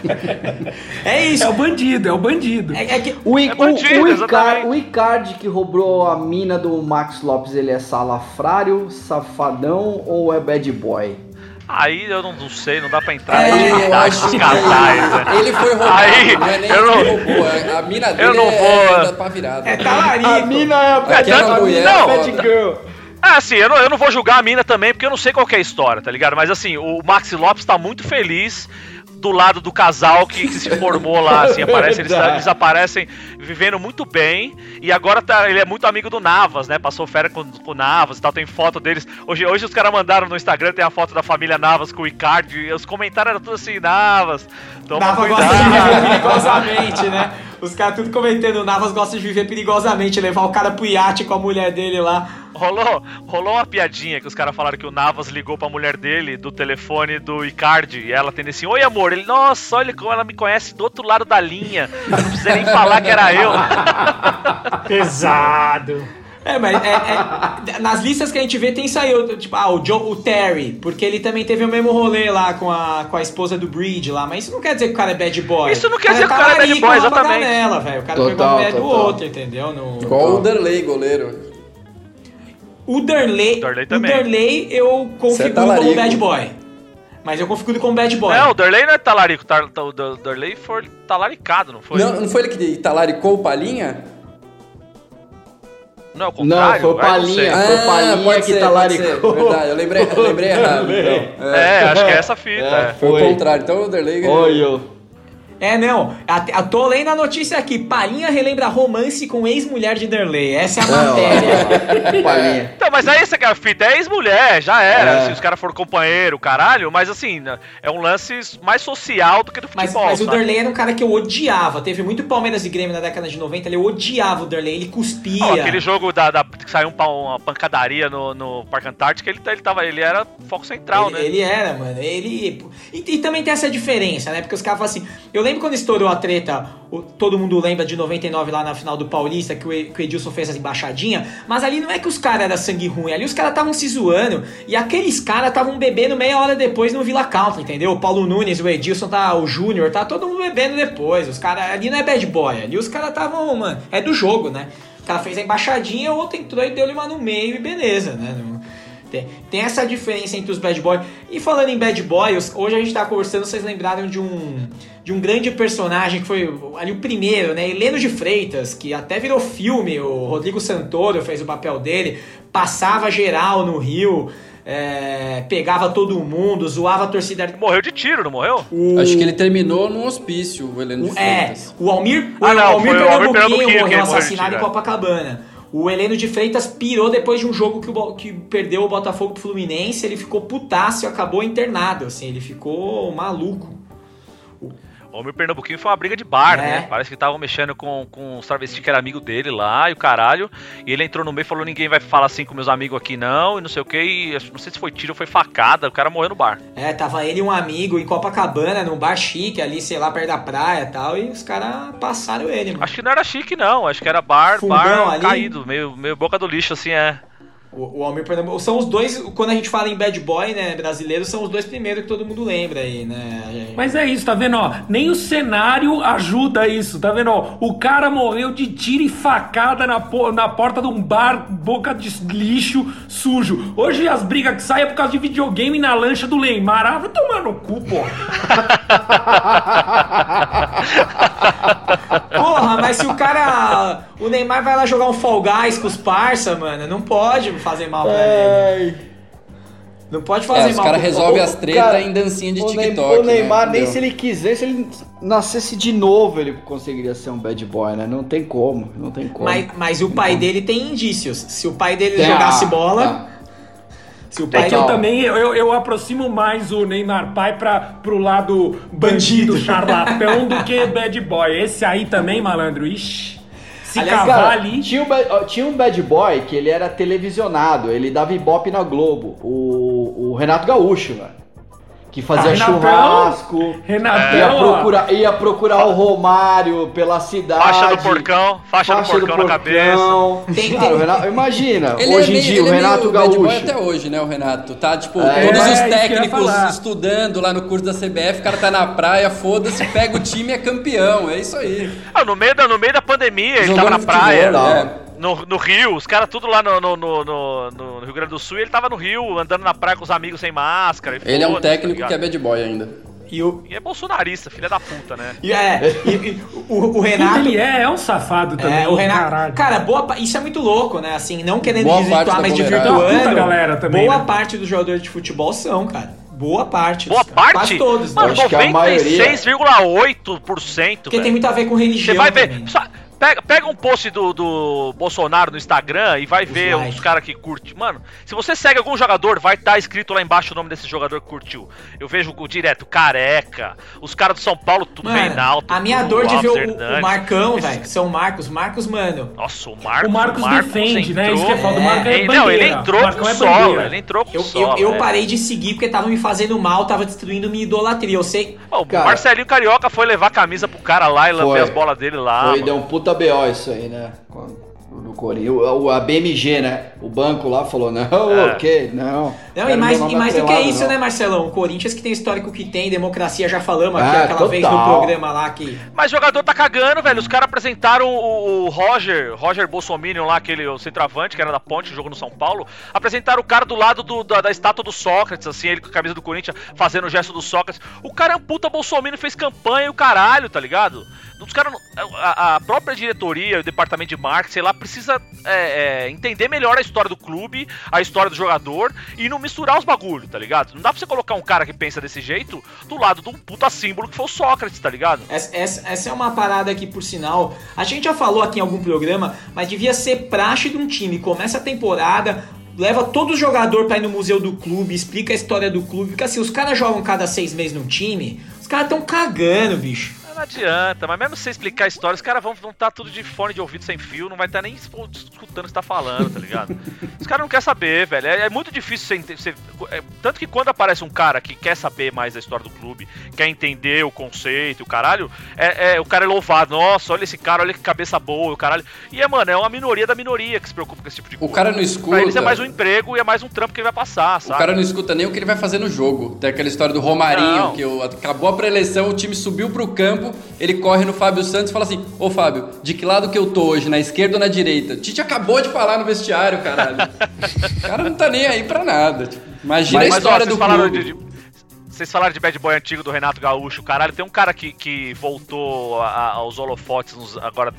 é isso. É o bandido, é o bandido. É, é que O, I- É o- bandido, o. Icar, o Icardi que roubou a mina do Max Lopes, ele é salafrário, safadão ou é bad boy? Aí eu não, não sei, não dá pra entrar acho que casais, né? ele foi roubado, Aí, não é nem eu ele não- que roubou, a- a mina dele eu não é, vou- é da pá virada. é talarico. A mina é a tanto- mulher não, é girl. Ah, assim, eu não, eu não vou julgar a mina também, porque eu não sei qual é a história, tá ligado? Mas assim, o Maxi Lopes tá muito feliz do lado do casal que, que se formou lá, assim, aparece, eles, (laughs) Verdade. eles aparecem vivendo muito bem, e agora tá, ele é muito amigo do Navas, né? Passou férias com, com o Navas e tal, tem foto deles. Hoje, hoje os caras mandaram no Instagram, tem a foto da família Navas com o Icardi, e os comentários eram tudo assim, Navas, toma Navas cuidado. gosta de (laughs) né? Os caras tudo comentando, o Navas gosta de viver perigosamente, levar o cara pro iate com a mulher dele lá. Rolou, rolou uma piadinha que os caras falaram que o Navas ligou pra mulher dele do telefone do Icardi e ela tem assim: Oi amor, ele, nossa, olha como ela me conhece do outro lado da linha. Não precisa nem falar que era eu. (laughs) Pesado. É, mas é, é- nas listas que a gente vê tem saiu, tipo, ah, o, Joe, o Terry, porque ele também teve o mesmo rolê lá com a, com a esposa do Breed lá, mas isso não quer dizer que o cara é bad boy. Isso não quer dizer que o cara é bad boy, exatamente. Nela, velho. O cara pegou a Total, mulher do total. outro, entendeu? No... Igual o Derley, goleiro. O Darley, Darley o também. Darley eu é configuro como talarico. bad boy. Mas eu configuro como bad boy. Não, o Darley não é talarico, tar- o Darley foi talaricado, não foi? Não, não foi ele que talaricou o Palinha? Não é o Não, contrário? foi o não. Palinha. Foi o Palinha pode que ser, talaricou. ser, Verdade, eu lembrei, eu lembrei (laughs) errado. Então. É, acho que é essa fita. É, é. Foi o contrário, então o Derley ganhou. Oi, eu. É, não. A- a- tô lendo a notícia aqui. Palinha relembra romance com ex-mulher de Darley. Essa é a matéria. (laughs) Palinha. Então, mas aí essa que é a fita, é ex-mulher, já era, É. se os caras foram companheiro, caralho, mas assim, é um lance mais social do que do Mas, futebol, mas o sabe? Darley era um cara que eu odiava. Teve muito Palmeiras e Grêmio na década de 90. Ele odiava o Darley. Ele cuspia. Ó, aquele jogo da, da- que saiu um uma pancadaria no, no Parque Antártico, ele, ele, tava, ele era foco central, ele, né? ele era, mano. Ele. E, e também tem essa diferença, né? Porque os caras falam assim. Eu lembro quando estourou a treta, o- todo mundo lembra de 99 lá na final do Paulista, que o, que o Edilson fez as embaixadinhas. Mas ali não é que os caras eram sangue ruim, ali os caras estavam se zoando. E aqueles caras estavam bebendo meia hora depois no Villa Country, entendeu? O Paulo Nunes, o Edilson, tá, o Júnior, tá todo mundo bebendo depois. Os caras. Ali não é bad boy, ali os caras estavam, mano. É do jogo, né? O cara fez a embaixadinha, o outro entrou e deu-lhe uma no meio e beleza, né? Não- tem, tem essa diferença entre os bad boys. E falando em bad boys, hoje a gente tá conversando, vocês lembraram de um de um grande personagem que foi o- ali o primeiro, né? Heleno de Freitas, que até virou filme, o Rodrigo Santoro fez o papel dele, passava geral no Rio. é, pegava todo mundo, zoava a torcida. Morreu de tiro, não morreu? O, Acho que ele terminou num hospício, o Heleno de o- é, Freitas. o Almir, o Ah, não, Almir o Almir Pernambuquinho Pernambuquinho que morreu morreu assassinado em é. Copacabana. O Heleno de Freitas pirou depois de um jogo que, o que perdeu o Botafogo pro Fluminense, ele ficou putaço e acabou internado, assim, ele ficou maluco. O Homem Pernambuquinho foi uma briga de bar, É. né? Parece que estavam mexendo com, com os travestis que era amigo dele lá e o caralho. E ele entrou no meio e falou: ninguém vai falar assim com meus amigos aqui não, e não sei o que. E não sei se foi tiro ou foi facada, o cara morreu no bar. É, tava ele e um amigo em Copacabana, num bar chique ali, sei lá, perto da praia e tal, e os caras passaram ele, mano. Acho que não era chique, não. Acho que era bar, Fundão bar ali? caído, meio, meio boca do lixo, assim, é. O, o Almir Pernambuco. São os dois, quando a gente fala em bad boy, né, brasileiro, são os dois primeiros que todo mundo lembra aí, né? Mas é isso, tá vendo? Ó, nem o cenário ajuda isso, tá vendo? Ó, o cara morreu de tiro e facada na, na porta de um bar, boca de lixo, sujo. Hoje as brigas que saem é por causa de videogame na lancha do Neymar. Ah, vai tomar no cu, pô. (laughs) Porra, mas se o cara. O Neymar vai lá jogar um Fall Guys com os parça, mano, não pode fazer mal pra ele. Não pode fazer É, os mal caras pro- resolvem as tretas cara- em dancinha de o TikTok. O Neymar, né? nem Entendeu? se ele quisesse, ele nascesse de novo, ele conseguiria ser um bad boy, né? Não tem como, não tem como. Mas, mas o pai dele tem indícios. Se o pai dele Tem jogasse a- bola. a- Se o É pai que eu também, eu, eu aproximo mais o Neymar pai pra, pro lado bandido, charlatão, do que bad boy. Esse aí também, malandro, ixi, se Aliás, cavar Cara, ali... tinha, um tinha um bad boy que ele era televisionado, ele dava ibope na Globo, o, o Renato Gaúcho, velho. Que fazia Renatão. churrasco, Renatão, ia, procurar, ia procurar o Romário pela cidade. Faixa do porcão, faixa, do porcão na cabeça. porcão. Tem- Cara, tem- o Renato- imagina, Ele hoje é em meio, dia, o ele é Renato boy Gaúcho. até hoje, né, o Renato? Tá, tipo, É, todos é os técnicos estudando lá no curso da CBF, o cara tá na praia, foda-se, pega o time e é campeão. É isso aí. Ah, no meio da, no meio da pandemia, ele Jogando tava na futebol, praia. né? No, no Rio, os caras tudo lá no, no, no, no- no Rio Grande do Sul e ele tava no Rio, andando na praia com os amigos sem máscara. e Ele é um tá técnico ligado? que é bad boy ainda. E o. E é bolsonarista, filha da puta, né? E é, e- e o, o Renato. ele é, é um safado também, É, o Renato. caralho. Cara, boa, pa- isso é muito louco, né? Assim, não querendo Boa desvirtuar, mas desvirtuando. Puta galera também, boa né? parte dos jogadores de futebol são, cara. Boa parte. Boa Quase parte? todos, né? Mano, acho que a maioria- 96,8%. Porque tem velho. muito a ver com religião. Você vai ver. também, né? só- pega, pega um post do, do Bolsonaro no Instagram e vai ver likes. os caras que curtem. Mano, se você segue algum jogador, vai estar escrito lá embaixo o nome desse jogador que curtiu. Eu vejo o direto Careca, os caras do São Paulo, tudo Mano, Reinaldo. a minha dor de ver o, o. Marcão, Esse- velho, que são Marcos. Marcos, mano. Nossa, o Marcos. O Marcos defende, né? Isso que é foda. O É, Marcos é Ele- não, ele entrou com é bandeira. ele entrou com Eu, eu, sola. eu é. parei de seguir porque tava me fazendo mal, tava destruindo minha idolatria. Eu sei. Ó, O. Marcelinho Carioca foi levar a camisa pro cara lá e lamber as bolas dele lá. Foi, mano. deu um puta BO isso aí, né? No Corinthians. O, a BMG, né? O banco lá falou, não, É. o quê? Não. Não, e mais, e mais do que atrelado, isso, não. né, Marcelão? O Corinthians que tem o histórico que tem, democracia, já falamos aqui Ah, aquela vez no total. programa lá que. Mas jogador tá cagando, velho. Os caras apresentaram o, o Roger, Roger Bolsominion lá, aquele o centroavante, que era da Ponte, jogo no São Paulo. Apresentaram o cara do lado do- da, da estátua do Sócrates, assim, ele com a camisa do Corinthians, fazendo o gesto do Sócrates. O cara é um puta Bolsominion, fez campanha e o caralho, tá ligado? Os caras, não- a, a própria diretoria, o departamento de marketing, sei lá, precisa é, é, entender melhor a história do clube, a história do jogador e não misturar os bagulho, tá ligado? Não dá pra você colocar um cara que pensa desse jeito do lado de um puta símbolo que foi o Sócrates, tá ligado? Essa, essa- essa é uma parada que, por sinal, a gente já falou aqui em algum programa, mas devia ser praxe de um time. Começa a temporada, leva todo jogador pra ir no museu do clube, explica a história do clube, porque assim, os caras jogam cada seis meses num time, os caras tão cagando, bicho. Não adianta, mas mesmo se você explicar a história, os caras vão estar tá tudo de fone de ouvido sem fio, não vai estar nem espo- escutando o que tá falando, tá ligado? os caras não querem saber, velho. É, é muito difícil você, você- é, Tanto que quando aparece um cara que quer saber mais da história do clube, quer entender o conceito, o caralho, é, é- o cara é louvado. Nossa, olha esse cara, olha que cabeça boa, o caralho. E é, mano, é uma minoria da minoria que se preocupa com esse tipo de O coisa. cara não escuta. Pra eles é mais um emprego e é mais um trampo que ele vai passar, O sabe? cara não escuta nem o que ele vai fazer no jogo. Tem aquela história do Romarinho, Não. que o- acabou a pré-eleição, o time subiu pro campo, ele corre no Fábio Santos e fala assim: Ô Fábio, de que lado que eu tô hoje, na esquerda ou na direita? Tite acabou de falar no vestiário, caralho. o cara não tá nem aí pra nada. Tipo, imagina Mas, a ó, história vocês do falaram clube. de, de- Vocês falaram de bad boy antigo do Renato Gaúcho, caralho. Tem um cara que, que voltou a- aos holofotes uns- agora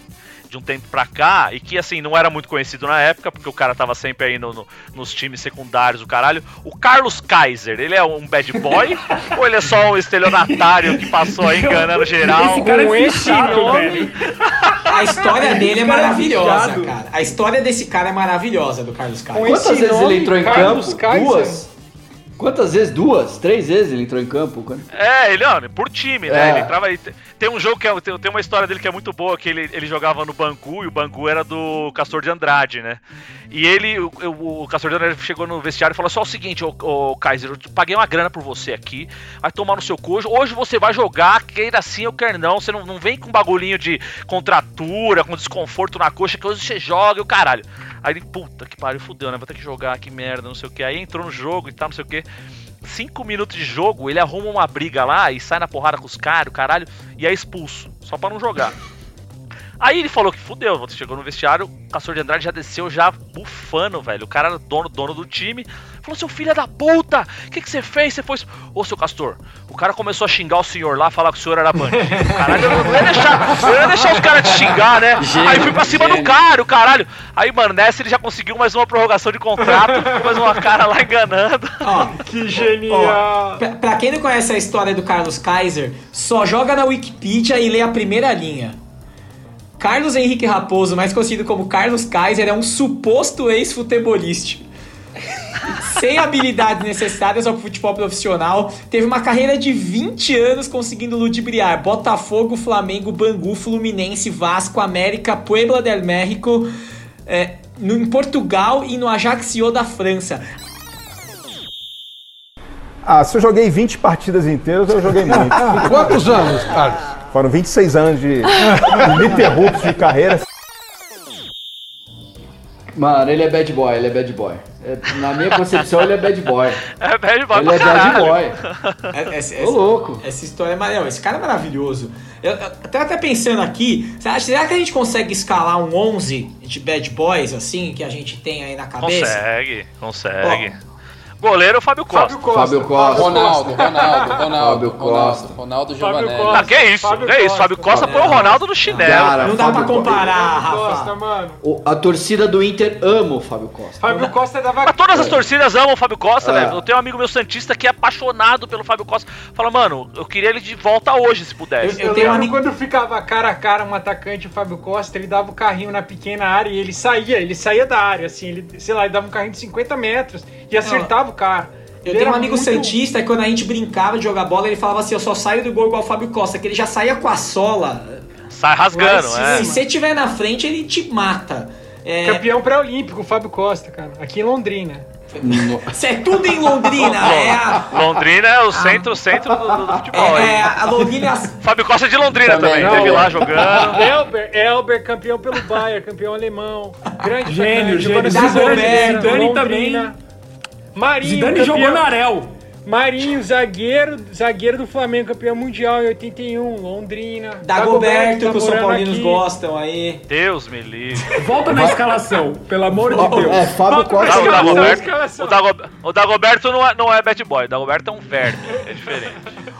de um tempo pra cá, e que assim, não era muito conhecido na época, porque o cara tava sempre aí no, no- nos times secundários, o caralho. O Carlos Kaiser, ele é um bad boy? (laughs) ou ele é só um estelionatário que passou aí enganando geral? Esse cara Com é nome- velho. A história dele é é maravilhosa, cara. A história desse cara é maravilhosa, do Carlos. Com Quantas vezes nome, ele entrou em Carlos campo? Kaiser? Duas? Quantas vezes? Duas? Três vezes ele entrou em campo? É, ele, ó, por time, né? É. Ele entrava aí. Tem um jogo que é, tem, uma história dele que é muito boa, que ele, ele jogava no Bangu e o Bangu era do Castor de Andrade, né? E ele, o, o, o Castor de Andrade chegou no vestiário e falou só o seguinte, ô, ô Kaiser, eu paguei uma grana por você aqui, vai tomar no seu cojo, hoje você vai jogar, queira assim ou quer não, você não, não vem com bagulhinho de contratura, com desconforto na coxa, que hoje você joga e o caralho. Aí ele, puta que pariu, fudeu, né? Vou ter que jogar, que merda, não sei o que. Aí entrou no jogo e tal, não sei o que. Cinco minutos de jogo, ele arruma uma briga lá e sai na porrada com os caras, caralho, e é expulso, só pra não jogar. Aí ele falou que fudeu, você chegou no vestiário, o Castor de Andrade já desceu já bufando, velho. O cara era dono, dono do time. Falou, seu filho da puta, o que, que você fez? Você foi. Ô, seu Castor, o cara começou a xingar o senhor lá, falar que o senhor era bandido. (laughs) Caralho, eu não ia deixar, eu ia deixar os caras te xingar, né? Aí fui pra cima do cara, o caralho. Aí, mano, nessa ele já conseguiu mais uma prorrogação de contrato, mais uma cara lá enganando. Ó, Que genial! pra, pra quem não conhece a história do Carlos Kaiser, só joga na Wikipedia e lê a primeira linha. Carlos Henrique Raposo, mais conhecido como Carlos Kaiser, é um suposto ex-futebolista. Sem habilidades necessárias ao futebol profissional, teve uma carreira de 20 anos conseguindo ludibriar Botafogo, Flamengo, Bangu, Fluminense, Vasco, América, Puebla del México, é, no, em Portugal e no Ajaccio da França. Ah, se eu joguei 20 partidas inteiras, eu joguei muito. (laughs) Quantos anos, Carlos? Foram 26 anos de ininterruptos de carreira. Mano, ele é bad boy, ele é bad boy. É, na minha concepção, ele é bad boy. (laughs) É bad boy Ele é bad boy. É- Essa, Ô, louco. Essa história é maravilhosa. Esse cara é maravilhoso. Eu, eu até, até pensando aqui, será, será que a gente consegue escalar um 11 de bad boys, assim, que a gente tem aí na cabeça? Consegue, consegue. Goleiro Fábio Costa. Fábio Costa. Fábio Costa. Ronaldo, Ronaldo, Ronaldo, Fábio Costa. Ronaldo, Ronaldo Fábio Giovanelli. Costa. Ah, que isso, Fábio que isso. Costa. Fábio Costa põe o Ronaldo no chinelo. Cara, Não dá pra Fábio comparar, Fábio Rafa. Costa, mano. O- a torcida do Inter ama o Fábio Costa. Fábio Costa dava. Mas todas as torcidas amam o Fábio Costa, É. velho. Eu tenho um amigo meu Santista que é apaixonado pelo Fábio Costa. Fala, mano, eu queria ele de volta hoje, se pudesse. Eu Eu, tenho um amigo- quando ficava cara a cara um atacante o Fábio Costa, ele dava o carrinho na pequena área e ele saía, ele saía da área, assim, ele, sei lá, ele dava um carrinho de 50 metros e acertava Eu Ele tenho um amigo muito- Santista que quando a gente brincava de jogar bola, ele falava assim: eu só saio do gol igual o Fábio Costa, que ele já saía com a sola. Sai rasgando, Se- é. Se você estiver na frente, ele te mata. É, Campeão pré-olímpico, o Fábio Costa, cara, aqui em Londrina. (laughs) Isso é tudo em Londrina. é a, Londrina é o centro, centro do, do- futebol. é, é a Londrina. é Fábio Costa é de Londrina também. Também. Teve lá jogando. (laughs) Elber, Elber, campeão pelo Bayern, campeão alemão. Grande Gênio, gênio. Zidane, Zidane Zidane também. Marinho, Zidane campeão- jogou na Arel. Marinho, zagueiro, zagueiro do Flamengo, campeão mundial em 81, Londrina. Dagoberto, que os São Paulinos aqui. gostam aí. Deus me livre. Volta na escalação, pelo amor de Ó, Deus. É, Fábio Costa o. Dagoberto, o, Dago, o Dagoberto não é, não é bad boy. O Dagoberto é um verme. É diferente.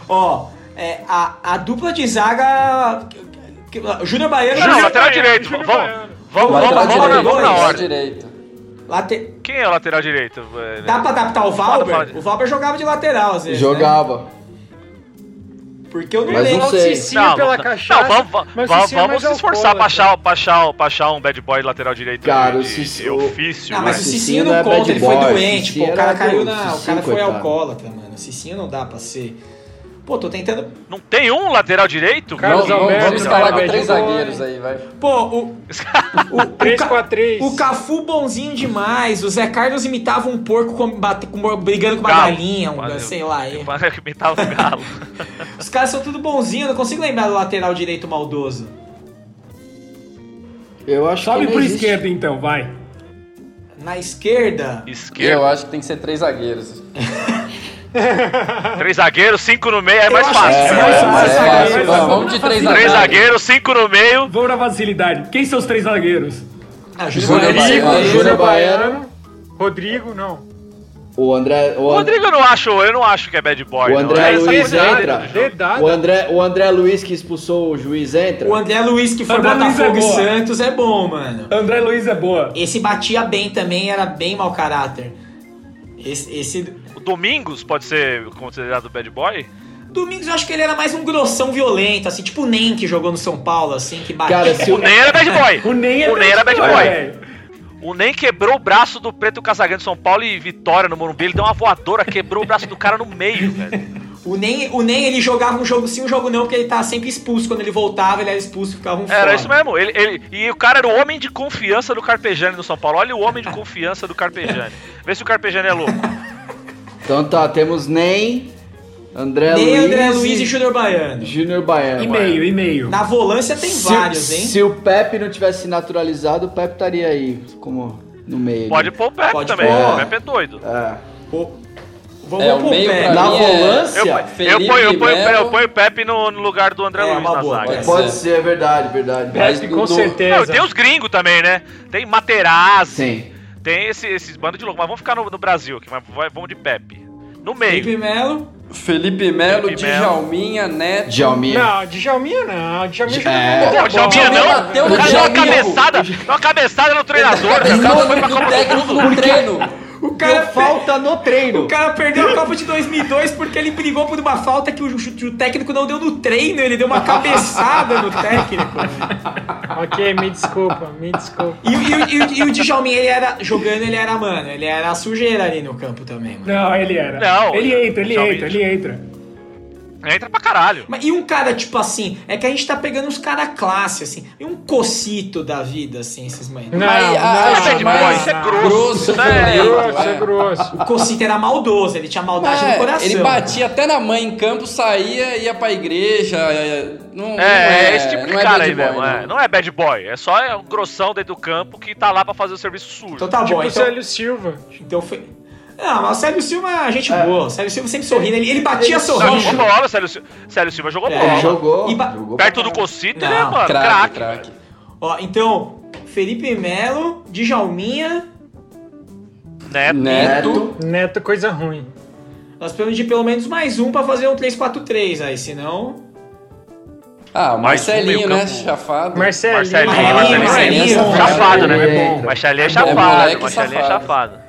Ó, é, a, a dupla de zaga. Júnior Baiano. Não, Júnior lateral direito. Vamos, vamos, vamos, vamos, vamos na ordem. Late- Quem é o lateral direito? É, Dá pra adaptar o Valber? O Valber jogava de lateral às vezes. Né? Jogava. Porque eu não Mas lembro. não o sei. Cicinho pela não, cachaça. não, vamos, Cicinho é se esforçar pra achar, pra, achar, pra achar um bad boy lateral direito Cara, o de, Cici- de ofício. Ah, mas né? o Cicinho Cicinho não não é conta, ele foi boy, doente, Cicinho pô. O cara caiu na. O Cicinho, cara foi coitado. alcoólatra, mano. O Cicinho não dá pra ser. Pô, tô tentando. Não tem um lateral direito? Carlos Vamos, vamos, Alberto, vamos escalar com três zagueiros aí, vai. Pô, o. (laughs) o, o, 3 Ca- 4 3 o Cafu bonzinho demais. O Zé Carlos imitava um porco com, bate- com- brigando com uma Galo. galinha, um, eu- sei lá. Eu (laughs) que imitava o galo. (laughs) Os caras são tudo bonzinhos, eu não consigo lembrar do lateral direito maldoso. Eu acho Sobe que não pro existe. esquerdo então, vai. Na esquerda. Esquerda. Eu acho que tem que ser três zagueiros. (laughs) Três zagueiros, cinco no meio, é mais fácil. É, né? mais é, fácil, é, mais vamos, vamos de três Três zagueiros. zagueiros, cinco no meio. Vamos na facilidade. Quem são os três zagueiros? Ah, Júnior Baiano. Júnior Baiano. Rodrigo, não. O André. O Rodrigo eu não acho, eu não acho que é bad boy. O André não. É Luiz dele entra. jogo. O André, o André Luiz que expulsou o juiz entra. O André Luiz, que foi André Luiz Botafogo é e. Santos, é bom, mano. André Luiz é boa. Esse batia bem também, era bem mau caráter. Esse, esse- O Domingos pode ser considerado bad boy? Domingos eu acho que ele era mais um grossão violento, assim, tipo o Nem que jogou no São Paulo, assim, que batia. Cara, (laughs) se O Ney era bad boy. O Ney é O Ney era bad boy, boy. O Ney quebrou o braço do Preto Casagrande de São Paulo e Vitória no Morumbi. Ele deu uma voadora, quebrou o braço do cara no meio, velho. O Nem, o Nem ele jogava um jogo sim, um jogo não, porque ele tava sempre expulso. Quando ele voltava, ele era expulso e ficava um Era fora. isso mesmo. Ele, ele- e o cara era o homem de confiança do Carpegiani no São Paulo. Olha o homem de confiança do Carpegiani. Vê se o Carpegiani é louco. Então tá, temos Nem, André Nem Luiz. André Luiz e Júnior Baiano. Júnior Baiano. E meio, e meio. Na volância tem Se, vários, hein? se o Pepe não tivesse naturalizado, o Pepe estaria aí, como no meio. Pode pôr o Pepe Pode também. pôr. O Pepe é doido. É. Vamos É, o pro meio pra Na mim é volância? Eu, eu, ponho, eu, ponho, eu ponho o Pepe no, no lugar do André É, Luiz uma na boa, zaga. pode ser, é verdade, verdade. Mas Pepe, com no- Não, certeza. tem os gringos também, né? Tem Materazzi. Sim. Tem esse, esses bandos de louco. Mas vamos ficar no, no Brasil aqui. Mas vai- vamos de Pepe. No meio. Felipe Melo. Felipe Melo, Felipe. Djalminha, Neto. Djalminha. Não, Djalminha não. Djalminha joga É. Djalminha não. bateu no O cara deu uma Djalminha, cabeçada. Deu uma cabeçada no treinador. O cara não foi pra Copa do Mundo. treino. O cara, Deu falta no treino. o cara perdeu a Copa de 2002 porque ele brigou por uma falta que o, o técnico não deu no treino. Ele deu uma cabeçada no técnico. (laughs) Ok, me desculpa, me desculpa. E, o- e, e, e o Djalminha, ele era, jogando, ele era, mano, ele era sujeira ali no campo também, mano. Não, ele era. Não, ele entra, ele entra, ele entra. Entra pra caralho. Mas, e um cara, tipo assim, é que a gente tá pegando uns cara classe, assim. E um cocito da vida, assim, esses mães. Não, Mas, não, ah, Isso é de mas- boa, isso é grosso. Grosso, Isso é- violento, Grosso, é é. grosso. O cocito era maldoso, ele tinha maldade É, no coração. ele batia até na mãe em campo, saía, ia pra igreja. é, Não, não É, é esse tipo de não é cara aí boy, mesmo. é. Não é bad boy. É só é um grossão dentro do campo que tá lá pra fazer o serviço sujo. Então tá Tipo bom, o então... Célio Silva. Então foi... Não, mas o Sérgio Silva é gente boa. O Sérgio Silva sempre sorrindo. Ele, ele batia Não, sorrindo. jogou bola, Célio, Célio Silva jogou É, bola. Ele jogou. E ba- jogou Perto do. Cocito, Não, ele é, mano, Craque, craque. craque. Ó, então, Felipe Melo, Djalminha. Neto. Neto. Neto, coisa ruim. Nós precisamos de pelo menos mais um pra fazer um 3-4-3 aí, senão... Ah, o um Marcelinho, né? Chafado. Marcelinho. Marcelinho, Marcelinho, Marcelinho, Marcelinho, chafado, né? Marcelinho. Marcelinho é É chafado, moleque Marcelinho é safado. chafado. Marcelinho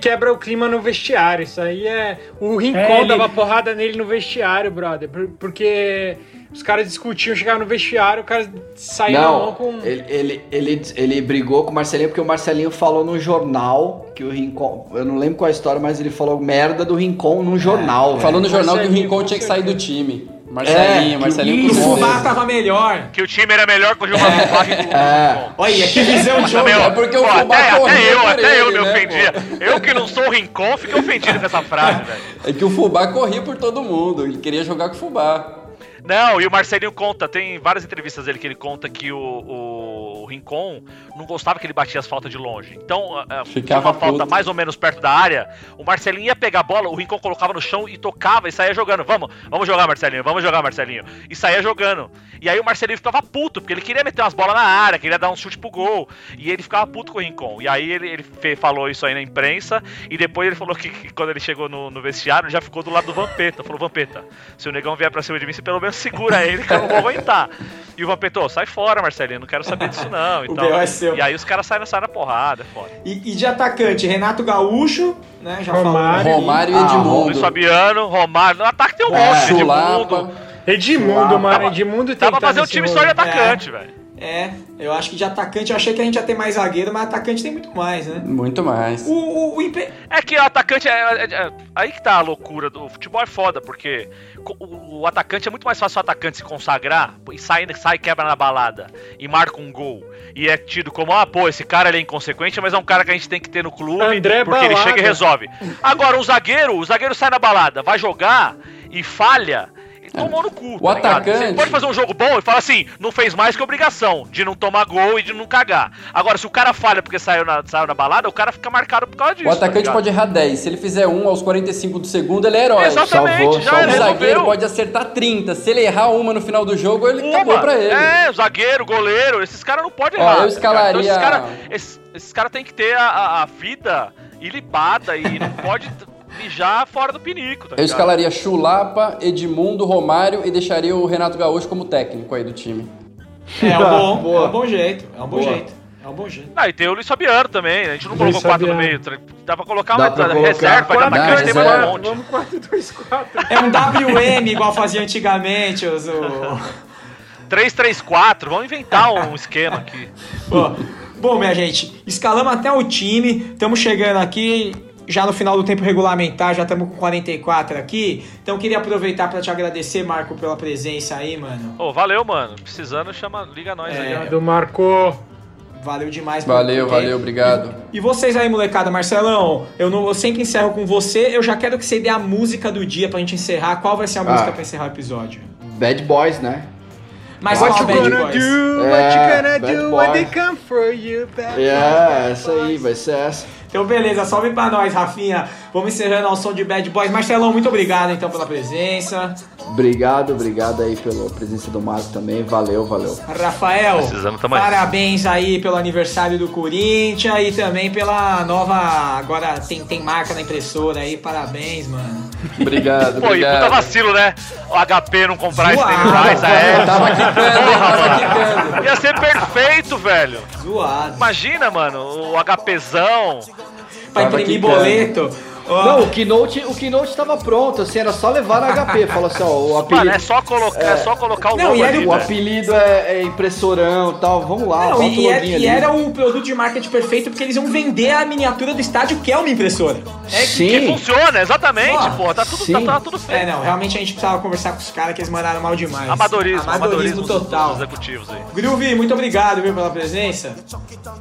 quebra o clima no vestiário. Isso aí é. O Rincon É, ele- dava porrada nele no vestiário, brother. por- Porque os caras discutiam, chegavam no vestiário, o cara saía na mão Não, com. ele, ele, ele, ele brigou com o Marcelinho porque o Marcelinho falou no jornal que o Rincon. Eu não lembro qual é a história, mas ele falou merda do Rincon num jornal. velho. Falou no jornal que o Marcelinho, Rincon tinha que sair do time. Marcelinho, É, Marcelinho E o Fubá tava melhor. Que o time era melhor que o Gilmar Fubá que o É. Olha, que visão de jogo. É porque o pô, Fubá até, correu até eu, por até eu ele, me né, ofendia. Eu que não sou o Rincon, fiquei ofendido com essa frase, velho. (laughs) É que o Fubá corria por todo mundo. Ele queria jogar com o Fubá. Não, e o Marcelinho conta, tem várias entrevistas dele que ele conta que o, o, o Rincon não gostava que ele batia as faltas de longe. Então, Ficava uma falta puto. mais ou menos perto da área, o Marcelinho ia pegar a bola, o Rincon colocava no chão e tocava e saía jogando. Vamos, vamos jogar, Marcelinho, vamos jogar, Marcelinho. E saía jogando. E aí o Marcelinho ficava puto, porque ele queria meter umas bolas na área, queria dar um chute pro gol. E ele ficava puto com o Rincon. E aí ele, ele falou isso aí na imprensa, e depois ele falou que, que quando ele chegou no, no vestiário, já ficou do lado do Vampeta. Falou, Vampeta, se o negão vier pra cima de mim, você pelo menos segura ele, que eu não vou aguentar. E o Vampeta, ô, sai fora, Marcelinho, não quero saber disso não. E, (laughs) O tal. É seu. e aí os caras saem, saem na porrada, é foda. E, e de atacante, Renato Gaúcho, né? Já Romário. Romário e Ah, Luiz Edmundo. Fabiano, Romário, no ataque tem um É, monte. Edmundo. Edmundo, mano. Tava- Edmundo Dá pra tentando fazer o esse time só de atacante, velho. É, eu acho que de atacante, eu achei que a gente ia ter mais zagueiro, mas atacante tem muito mais, né? Muito mais. O, o, o É que o atacante é, é- é- Aí que tá a loucura do o futebol é foda, porque o, o atacante é muito mais fácil o atacante se consagrar e sai, sai quebra na balada e marca um gol. E é tido como, ah, pô, esse cara ele é inconsequente, mas é um cara que a gente tem que ter no clube André porque ele Balada. chega e resolve. Agora, um zagueiro, o zagueiro sai na balada, vai jogar e falha. Tomou no cu. O tá ligado? atacante- Você pode fazer um jogo bom e fala assim, não fez mais que obrigação de não tomar gol e de não cagar. Agora, se o cara falha porque saiu na, saiu na balada, o cara fica marcado por causa disso. O tá atacante ligado? pode errar 10. Se ele fizer um aos 45 do segundo, ele é herói. Exatamente, Salvou, já salvou. O zagueiro pode acertar 30. Se ele errar uma no final do jogo, ele Uma. acabou pra ele. É, o zagueiro, goleiro, esses caras não podem Ó, errar. eu tá escalaria- Então, esses caras esses, esses cara têm que ter a, a- a vida ilibada e não pode mijar fora do pinico, tá Eu ligado? escalaria Chulapa, Edmundo, Romário e deixaria o Renato Gaúcho como técnico aí do time. É um bom, (laughs) Boa. é um bom jeito. É um bom Boa. jeito. É um bom jeito. Ah, e tem o Luiz Fabiano também, né? a gente não colocou quatro no meio. Dá pra colocar Dá uma pra colocar. reserva, atacante, tem mais reserva. um monte. Vamos 4-2-4. É um WM igual fazia antigamente. Os, o... 3-3-4, vamos inventar um esquema aqui. Bom, minha gente, escalamos até o time. Estamos chegando aqui já no final do tempo regulamentar, já estamos com 44 aqui. Então queria aproveitar para te agradecer, Marco, pela presença aí, mano. Ô, valeu, mano. Precisando, chama, liga nós É. aí. ó. Do Marco. Valeu demais. Valeu, valeu, obrigado. E vocês aí, molecada, Marcelão, eu, não, eu sempre encerro com você. Eu já quero que você dê a música do dia pra gente encerrar. Qual vai ser a música Ah. pra encerrar o episódio? Bad Boys, né? Mas What you gonna Boys? do? É, What you gonna bad do boy. when they come for you, bad É, essa aí, vai ser essa. Então, beleza, salve pra nós, Rafinha. Vamos encerrando ao som de Bad Boys. Marcelão, muito obrigado então pela presença. Obrigado, obrigado aí pela presença do Marco também. Valeu, valeu. Rafael, parabéns aí pelo aniversário do Corinthians e também pela nova. Agora tem, tem marca na impressora aí, parabéns, mano. Obrigado, Pô, e puta obrigado. vacilo, né? O HP não comprar esse Zoado. Tendrais a época. Tava quicando, hein? Tava quicando. Ia ser perfeito, velho. Zoado. Imagina, mano, o HPzão. Pra imprimir quicando. boleto. Ó, Não, o Keynote, o Keynote tava pronto, assim, era só levar na HP. (laughs) Falou assim, ó, o Mano, apelido, é só colocar, é. só colocar o Não, logo e era ali, o velho. apelido é, é impressorão e tal. Vamos lá, Não, e, o era, e era um produto de marketing perfeito porque eles iam vender a miniatura do estádio, que é uma impressora. É que- Sim. Que funciona, exatamente, Ó, pô. Tá tudo, tá, tá tudo feito. É, não, realmente a gente precisava conversar com os caras que eles mandaram mal demais. Amadorismo, Amadorismo, amadorismo, total. dos executivos aí. Groovy, muito obrigado, viu, pela presença.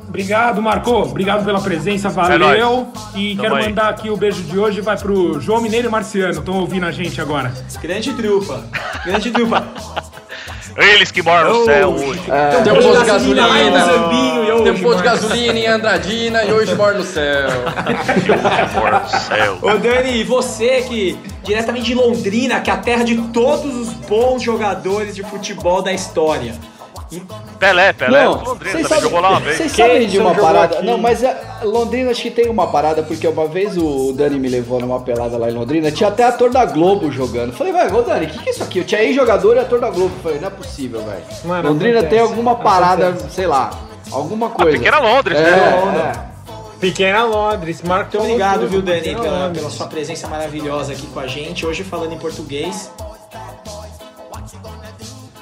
Obrigado, Marco. Obrigado pela presença, É valeu. nóis. e Tamo quero aí. mandar aqui o beijo de hoje, vai pro João Mineiro e Marciano. Estão ouvindo a gente agora. Grande trupa. Grande trupa. Eles que moram no céu hoje. Tem um posto de gasolina, lá em Zambinho e tem um hoje, posto de gasolina em Andradina e hoje mora no céu. Mora no céu. Ô Dani, você que diretamente de Londrina, que é a terra de todos os bons jogadores de futebol da história. Pelé, Pelé, Não, Londrina vocês também jogou lá uma vez. Vocês sabem de uma parada. aqui? Não, mas é, Londrina acho que tem uma parada, porque uma vez o Dani me levou numa pelada lá em Londrina, tinha até ator da Globo jogando. Falei, vai, ô Dani, o que, que é isso aqui? Eu tinha ex-jogador e ator da Globo. Falei, não é possível, velho. Londrina acontece. tem alguma parada, Acontece. sei lá, alguma coisa. Pequena Londres, é, né? é. Pequena Londres. Marco Muito obrigado, viu, Dani, Pequena pela, Londres. pela sua presença maravilhosa aqui com a gente. Hoje falando em português.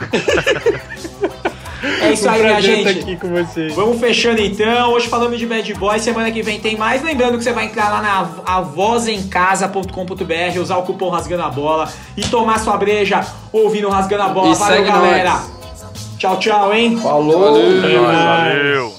(laughs) É isso aí, minha estar gente. aqui com vocês. Vamos fechando então. Hoje falamos de Bad Boy. Semana que vem tem mais. Lembrando que você vai entrar lá na avozencasa.com.br, usar o cupom Rasgando a Bola e tomar sua breja ouvindo Rasgando a Bola. E Valeu, galera. nós. Tchau, tchau, hein? Falou. É nóis, Valeu.